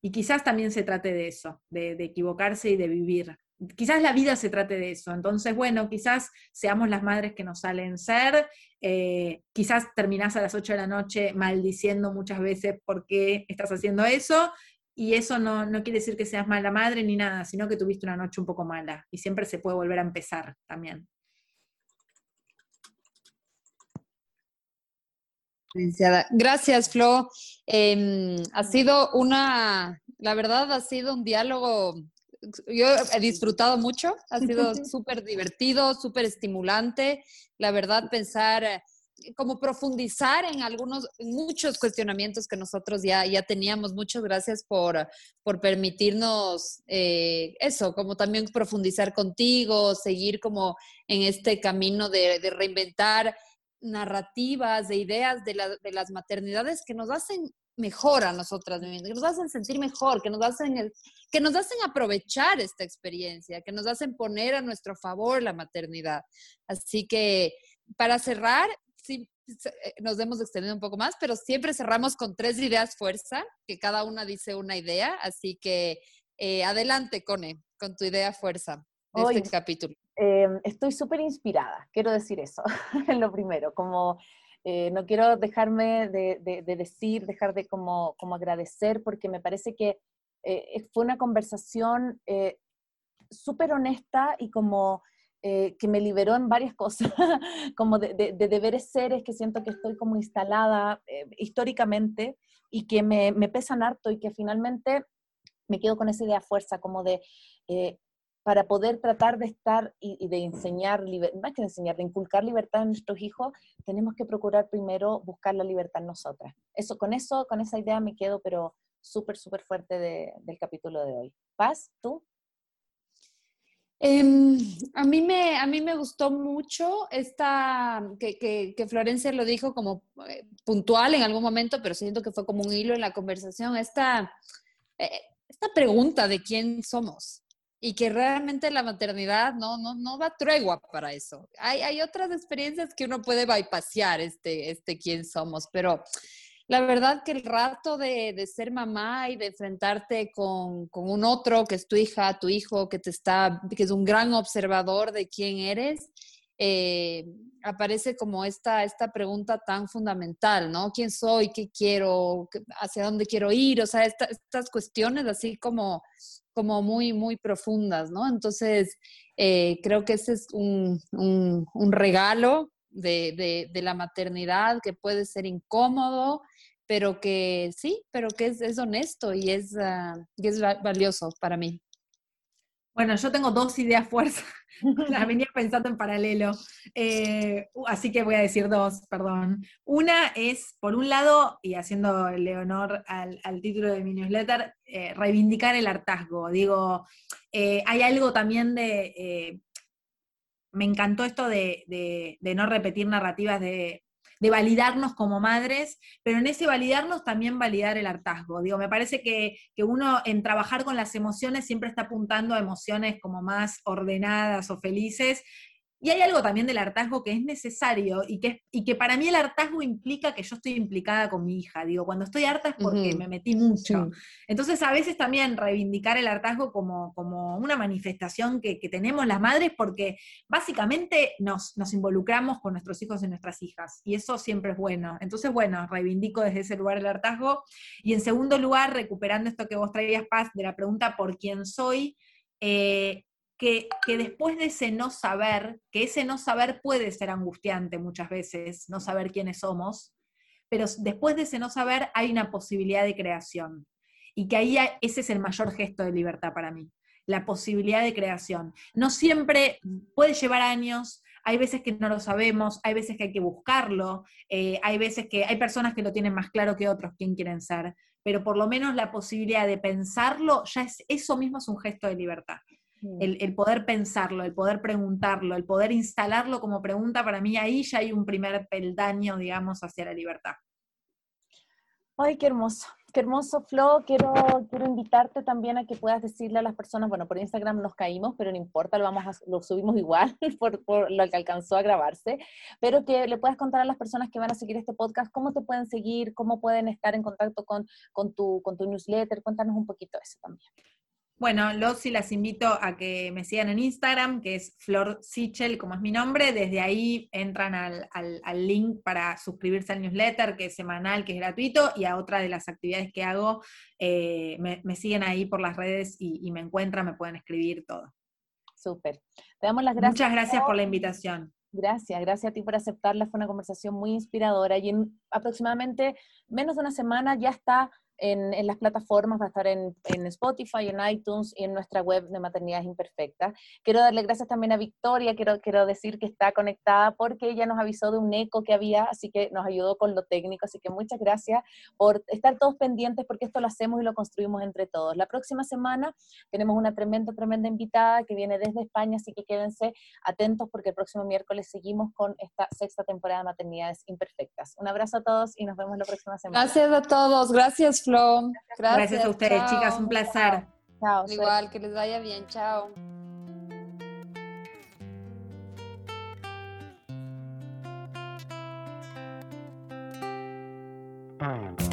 Y quizás también se trate de eso, de equivocarse y de vivir quizás la vida se trate de eso. Entonces, bueno, quizás seamos las madres que nos salen ser, eh, quizás terminás a las 8 de la noche maldiciendo muchas veces por qué estás haciendo eso, y eso no, quiere decir que seas mala madre ni nada, sino que tuviste una noche un poco mala, y siempre se puede volver a empezar también. Gracias, Flo. Em, ha sido una, la verdad, ha sido un diálogo yo he disfrutado mucho, ha sido súper divertido, súper estimulante. La verdad, pensar, eh, como profundizar en algunos, muchos cuestionamientos que nosotros ya, ya teníamos. Muchas gracias por, por permitirnos eh, eso, como también profundizar contigo, seguir como en este camino de, de reinventar narrativas, de ideas de, la, de, las maternidades que nos hacen mejor a nosotras mismas, que nos hacen sentir mejor, que nos hacen, que nos hacen aprovechar esta experiencia, que nos hacen poner a nuestro favor la maternidad. Así que para cerrar, sí, eh, nos hemos extendido un poco más, pero siempre cerramos con tres ideas fuerza, que cada una dice una idea. Así que eh, adelante, Cone, con tu idea fuerza de este capítulo. Em, estoy súper inspirada, quiero decir eso, lo primero, como eh, no quiero dejarme de, decir, dejar de como, agradecer, porque me parece que eh, fue una conversación eh, súper honesta y como que me liberó en varias cosas, como de, deberes seres que siento que estoy como instalada históricamente y que me, me, pesan harto y que finalmente me quedo con esa idea fuerza, como de para poder tratar de estar y, de enseñar, más que de enseñar, de inculcar libertad en nuestros hijos, tenemos que procurar primero buscar la libertad nosotras. Eso, con eso, con esa idea me quedo, pero súper, súper fuerte del capítulo de hoy. Paz, ¿tú? Em, a, mí me, a mí me gustó mucho esta, que, que, Florencia lo dijo como eh, puntual en algún momento, pero siento que fue como un hilo en la conversación, esta, eh, esta pregunta de quién somos y que realmente la maternidad no, no, no da tregua para eso. Hay, hay otras experiencias que uno puede bypassar este, este quién somos, pero la verdad que el rato de, de ser mamá y de enfrentarte con, con, un otro que es tu hija, tu hijo, que te está, que es un gran observador de quién eres, eh, aparece como esta, esta pregunta tan fundamental, ¿no? ¿Quién soy? ¿Qué quiero? ¿Hacia dónde quiero ir? O sea, estas cuestiones así como como muy, muy profundas, ¿no? Entonces, eh, creo que ese es un, regalo de, la maternidad que puede ser incómodo, pero que sí, pero que es, honesto y es, ah, es valioso para mí. Bueno, yo tengo dos ideas fuerzas, las venía pensando en paralelo, eh, así que voy a decir dos, perdón. Una es, por un lado, y haciendo el honor al, título de mi newsletter, eh, reivindicar el hartazgo. Digo, eh, hay algo también de... me encantó esto de no repetir narrativas de de validarnos como madres, pero en ese validarnos también validar el hartazgo. Digo, me parece que, que uno en trabajar con las emociones siempre está apuntando a emociones como más ordenadas o felices, y hay algo también del hartazgo que es necesario y que, y que para mí el hartazgo implica que yo estoy implicada con mi hija. Digo, cuando estoy harta es porque me metí mucho. Entonces, a veces también reivindicar el hartazgo como, como una manifestación que, que, tenemos las madres, porque básicamente nos, nos involucramos con nuestros hijos y nuestras hijas. Y eso siempre es bueno. Entonces, bueno, reivindico desde ese lugar el hartazgo. Y en segundo lugar, recuperando esto que vos traías, Paz, de la pregunta por quién soy. Eh, que, después de ese no saber, que ese no saber puede ser angustiante muchas veces, no saber quiénes somos, pero después de ese no saber hay una posibilidad de creación. Y que ahí ese es el mayor gesto de libertad para mí, la posibilidad de creación. No siempre puede llevar años, hay veces que no lo sabemos, hay veces que hay que buscarlo, eh, hay veces que hay personas que lo tienen más claro que otros quién quieren ser, pero por lo menos la posibilidad de pensarlo, ya es, eso mismo es un gesto de libertad. El, el, poder pensarlo, el poder preguntarlo, el poder instalarlo como pregunta, para mí ahí ya hay un primer peldaño, digamos, hacia la libertad. Ay, qué hermoso. Qué hermoso, Flo. Quiero, quiero invitarte también a que puedas decirle a las personas, bueno, por Instagram nos caímos, pero no importa, lo, vamos a, lo subimos igual por, por, lo que alcanzó a grabarse, pero que le puedas contar a las personas que van a seguir este podcast cómo te pueden seguir, cómo pueden estar en contacto con, con, tu, con tu newsletter. Cuéntanos un poquito eso también. Bueno, los y las invito a que me sigan en Instagram, que es Flor Sichel, como es mi nombre. Desde ahí entran al, al, link para suscribirse al newsletter, que es semanal, que es gratuito, y a otra de las actividades que hago, eh, me, siguen ahí por las redes y, me encuentran, me pueden escribir todo. Súper. Te damos las gracias. Muchas gracias por la invitación. Gracias, gracias a ti por aceptarla. Fue una conversación muy inspiradora y en aproximadamente menos de una semana ya está en, las plataformas, va a estar en, Spotify, en iTunes y en nuestra web de Maternidades Imperfectas. Quiero darle gracias también a Victoria, quiero, quiero decir que está conectada porque ella nos avisó de un eco que había, así que nos ayudó con lo técnico, así que muchas gracias por estar todos pendientes porque esto lo hacemos y lo construimos entre todos. La próxima semana tenemos una tremenda, tremenda invitada que viene desde España, así que quédense atentos porque el próximo miércoles seguimos con esta sexta temporada de Maternidades Imperfectas. Un abrazo a todos y nos vemos la próxima semana. Gracias a todos, gracias. Gracias, a ustedes, chicas, un placer. Chao. Igual, que les vaya bien, chao. Ah.